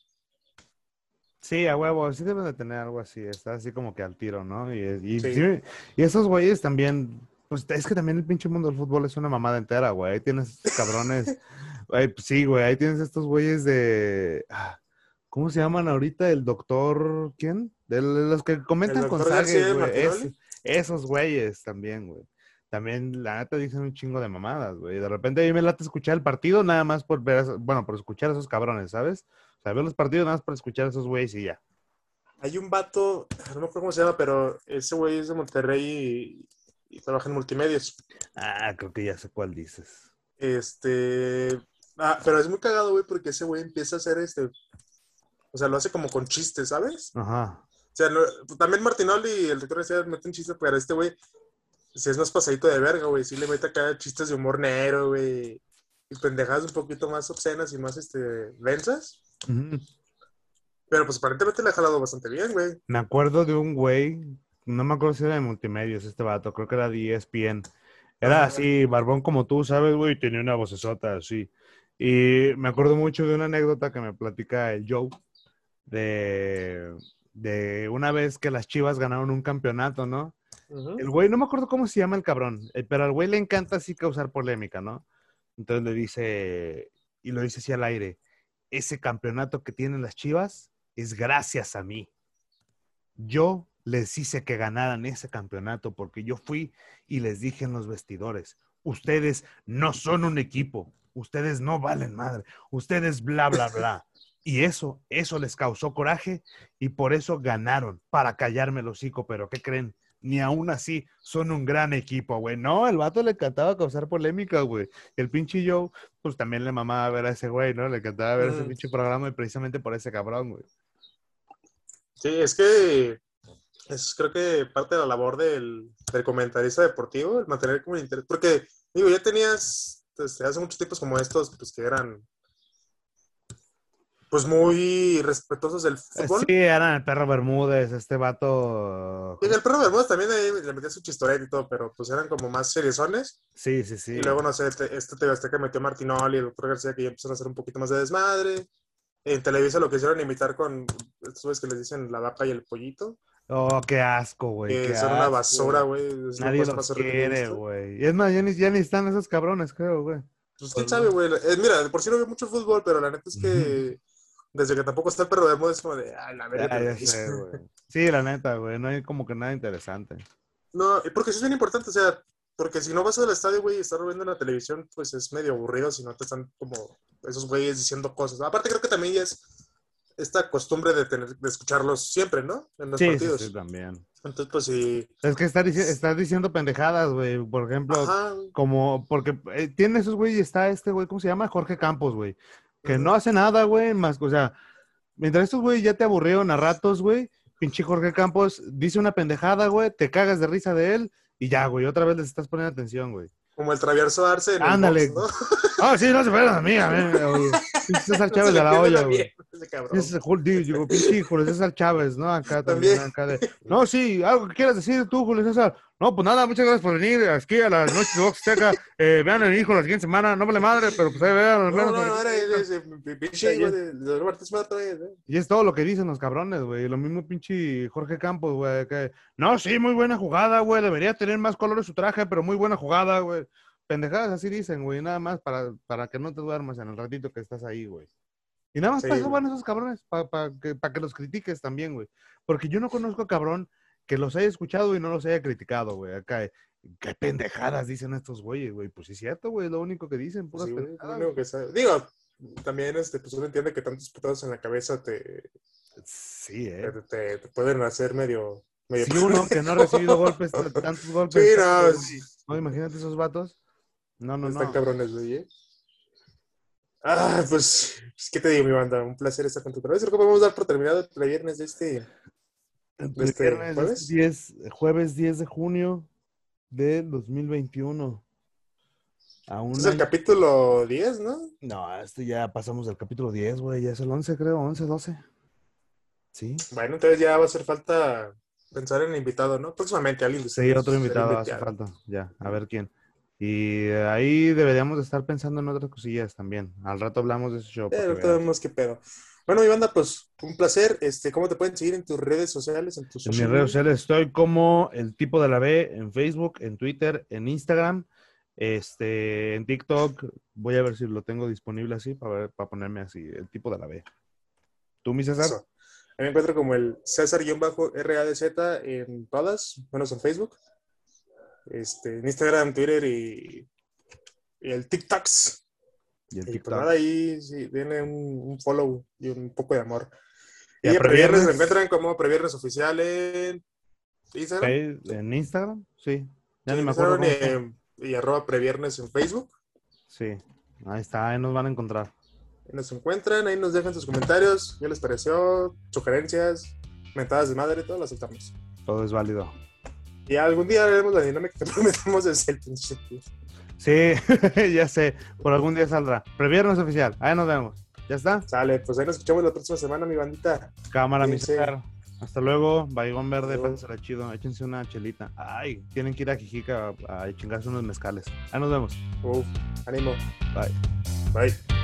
Sí, a huevo, sí deben de tener algo así, está así como que al tiro, ¿no? Y, y, Sí. sí, y esos güeyes también, pues es que también el pinche mundo del fútbol es una mamada entera, güey. Ahí tienes estos cabrones, güey, pues sí, güey, ahí tienes estos güeyes de, ah, ¿cómo se llaman ahorita? El doctor, ¿quién? De los que comentan con Sague, güey. Es- esos güeyes también, güey. También, la neta, dicen un chingo de mamadas, güey. De repente a mí me late escuchar el partido nada más por ver, bueno, por escuchar a esos cabrones, ¿sabes? O sea, veo los partidos nada más por escuchar a esos güeyes y ya. Hay un vato, no me acuerdo cómo se llama, pero ese güey es de Monterrey y, trabaja en multimedios. Ah, creo que ya sé cuál dices. Este. Ah, pero es muy cagado, güey, porque ese güey empieza a hacer este. O sea, lo hace como con chistes, ¿sabes? Ajá. O sea, no- también Martinoli y el doctor García meten chistes, pero este güey sí es más pasadito de verga, güey. Sí le mete acá chistes de humor negro, güey. Y pendejadas un poquito más obscenas y más este, densas. Ujú. Pero pues aparentemente le ha jalado bastante bien, güey. Me acuerdo de un güey, no me acuerdo si era de multimedios este vato, creo que era de ESPN. Era Ajá. así, barbón como tú, ¿sabes, güey? Tenía una vocesota así. Y me acuerdo mucho de una anécdota que me platica el Joe, de, de una vez que las Chivas ganaron un campeonato, ¿no? El güey, no me acuerdo cómo se llama el cabrón, eh, pero al güey le encanta así causar polémica, ¿no? Entonces le dice, y lo dice así al aire, ese campeonato que tienen las Chivas es gracias a mí. Yo les hice que ganaran ese campeonato porque yo fui y les dije en los vestidores, ustedes no son un equipo, ustedes no valen madre, ustedes bla, bla, bla. Y eso, eso les causó coraje y por eso ganaron, para callarme el hocico, pero ¿qué creen? Ni aún así son un gran equipo, güey. No, el vato le encantaba causar polémica, güey. El pinche Joe, pues también le mamaba ver a ese güey, ¿no? Le encantaba ver ese pinche programa y precisamente por ese cabrón, güey. Sí, es que es creo que parte de la labor del, del comentarista deportivo, el mantener como el interés. Porque, digo, ya tenías desde hace muchos tipos como estos, pues que eran pues muy respetuosos del Eh, fútbol. Sí, eran el perro Bermúdez, este vato. Y el perro Bermúdez también ahí le metía su chistorete y todo, pero pues eran como más seriezones. Sí, sí, sí. Y luego, no sé, te- este TV Azteca metió Martinoli el doctor García que ya empezaron a hacer un poquito más de desmadre. En Televisa lo quisieron imitar con estos güeyes que les dicen la vaca y el pollito, Oh, qué asco, güey. que son una basura, güey. Nadie he quiere, güey. Y es más, ya ni, ya ni están esos cabrones, creo, güey. Pues quién sabe, güey. Eh, mira, de por sí no veo mucho fútbol, pero la neta es que desde que tampoco está el perro Bermúdez es como de, ah, la verga. Ya, ya Televisa". sé, güey. Sí, la neta, güey. No hay como que nada interesante. No, porque eso es bien importante, o sea, porque si no vas al estadio, güey, y estás viendo en la televisión, pues es medio aburrido si no te están como esos güeyes diciendo cosas. Aparte, creo que también ya es esta costumbre de tener, de escucharlos siempre, ¿no? En los Sí, sí, partidos. sí, también. Entonces, pues sí. Es que está estás diciendo pendejadas, güey. Por ejemplo, Ajá, como, porque eh, tiene esos güey y está este güey, ¿cómo se llama? Jorge Campos, güey. Que no hace nada, güey, más, o sea, mientras estos güey ya te aburrieron a ratos, güey, pinche Jorge Campos dice una pendejada, güey, te cagas de risa de él y ya, güey, otra vez les estás poniendo atención, güey. Como el travieso Arce en el Ándale. box, Ah, sí, no se fueron a mí, a mí, César ¿no? Chávez de la olla, güey. digo, pinche Julio César Chávez, ¿no? Acá también, También. acá de. No, sí, algo que quieras decir tú, Julio César. No, pues nada, muchas gracias por venir aquí a las noches de Box Azteca. Eh, vean el hijo la siguiente semana, no vale madre, pero pues ahí vean. al No, menos- no, no, era de- Roberto ¿eh? Y es todo lo que dicen los cabrones, güey. Lo mismo pinche Jorge Campos, güey. Que, no, sí, muy buena jugada, güey. Debería tener más colores su traje, pero muy buena jugada, güey. Pendejadas así dicen, güey. Nada más para, para que no te duermas en el ratito que estás ahí, güey. Y nada más Sí, para eso güey. van esos cabrones, para que, pa' que los critiques también, güey. Porque yo no conozco cabrón que los haya escuchado y no los haya criticado, güey. Acá, qué pendejadas dicen estos güeyes, güey. Pues sí es cierto, güey. Lo único que dicen, puras Sí, pendejadas. lo único que sabe. Digo, también este, pues uno entiende que tantos putados en la cabeza te, Sí, eh. te- te pueden hacer medio. medio uno que no ha recibido golpes, tantos golpes. Sí, no, güey, sí, no, imagínate esos vatos. No, no, están no. cabrones, güey. ¿eh? Ah, pues, pues, ¿qué te digo, mi banda? Un placer estar con tu Creo que podemos dar por terminado el viernes de este. Este viernes, jueves. este 10, jueves 10 de junio de 2021. Aún es el capítulo 10, ¿no? No, este ya pasamos del capítulo 10, güey. Ya es el 11, creo. 11, 12. Sí. Bueno, entonces ya va a hacer falta pensar en el invitado, ¿no? Próximamente alguien Sí, otro invitado hace falta. Ya, a ver quién. Y eh, ahí deberíamos de estar pensando en otras cosillas también. Al rato hablamos de ese show. Pero que veas. vemos qué pedo. Bueno, mi banda, pues un placer. Este, ¿Cómo te pueden seguir en tus redes sociales? En, tus En mis redes sociales estoy como el tipo de la B en Facebook, en Twitter, en Instagram, este, en TikTok. Voy a ver si lo tengo disponible así para, ver- para ponerme así, el tipo de la B. ¿Tú, mi César? Eso. A mí me encuentro como el César-RADZ en todas, menos en Facebook. Este, en Instagram, Twitter y, y el TikToks. Y el Y pues nada, ahí sí, viene un, un follow y un poco de amor. Y Y, a Previernes se encuentran como Previernes Oficial en Instagram. ¿En Instagram? Sí. Ya Sí, ni me acuerdo. Instagram y, y arroba Previernes en Facebook. Sí. Ahí está, ahí nos van a encontrar. Ahí nos encuentran, ahí nos dejan sus comentarios, qué les pareció, sugerencias, mentadas de madre, todo lo aceptamos. Todo es válido. Y algún día haremos la dinámica que prometemos desde el principio. Sí, ya sé. Por algún día saldrá. Previernes oficial. Ahí nos vemos. ¿Ya está? Sale, pues ahí nos escuchamos la próxima semana, mi bandita. Cámara, mi. César. Hasta luego. Baigón verde, pásensela chido. Échense una chelita. Ay, tienen que ir a Jijica a, a chingarse unos mezcales. Ahí nos vemos. Uf, ánimo. Bye. Bye.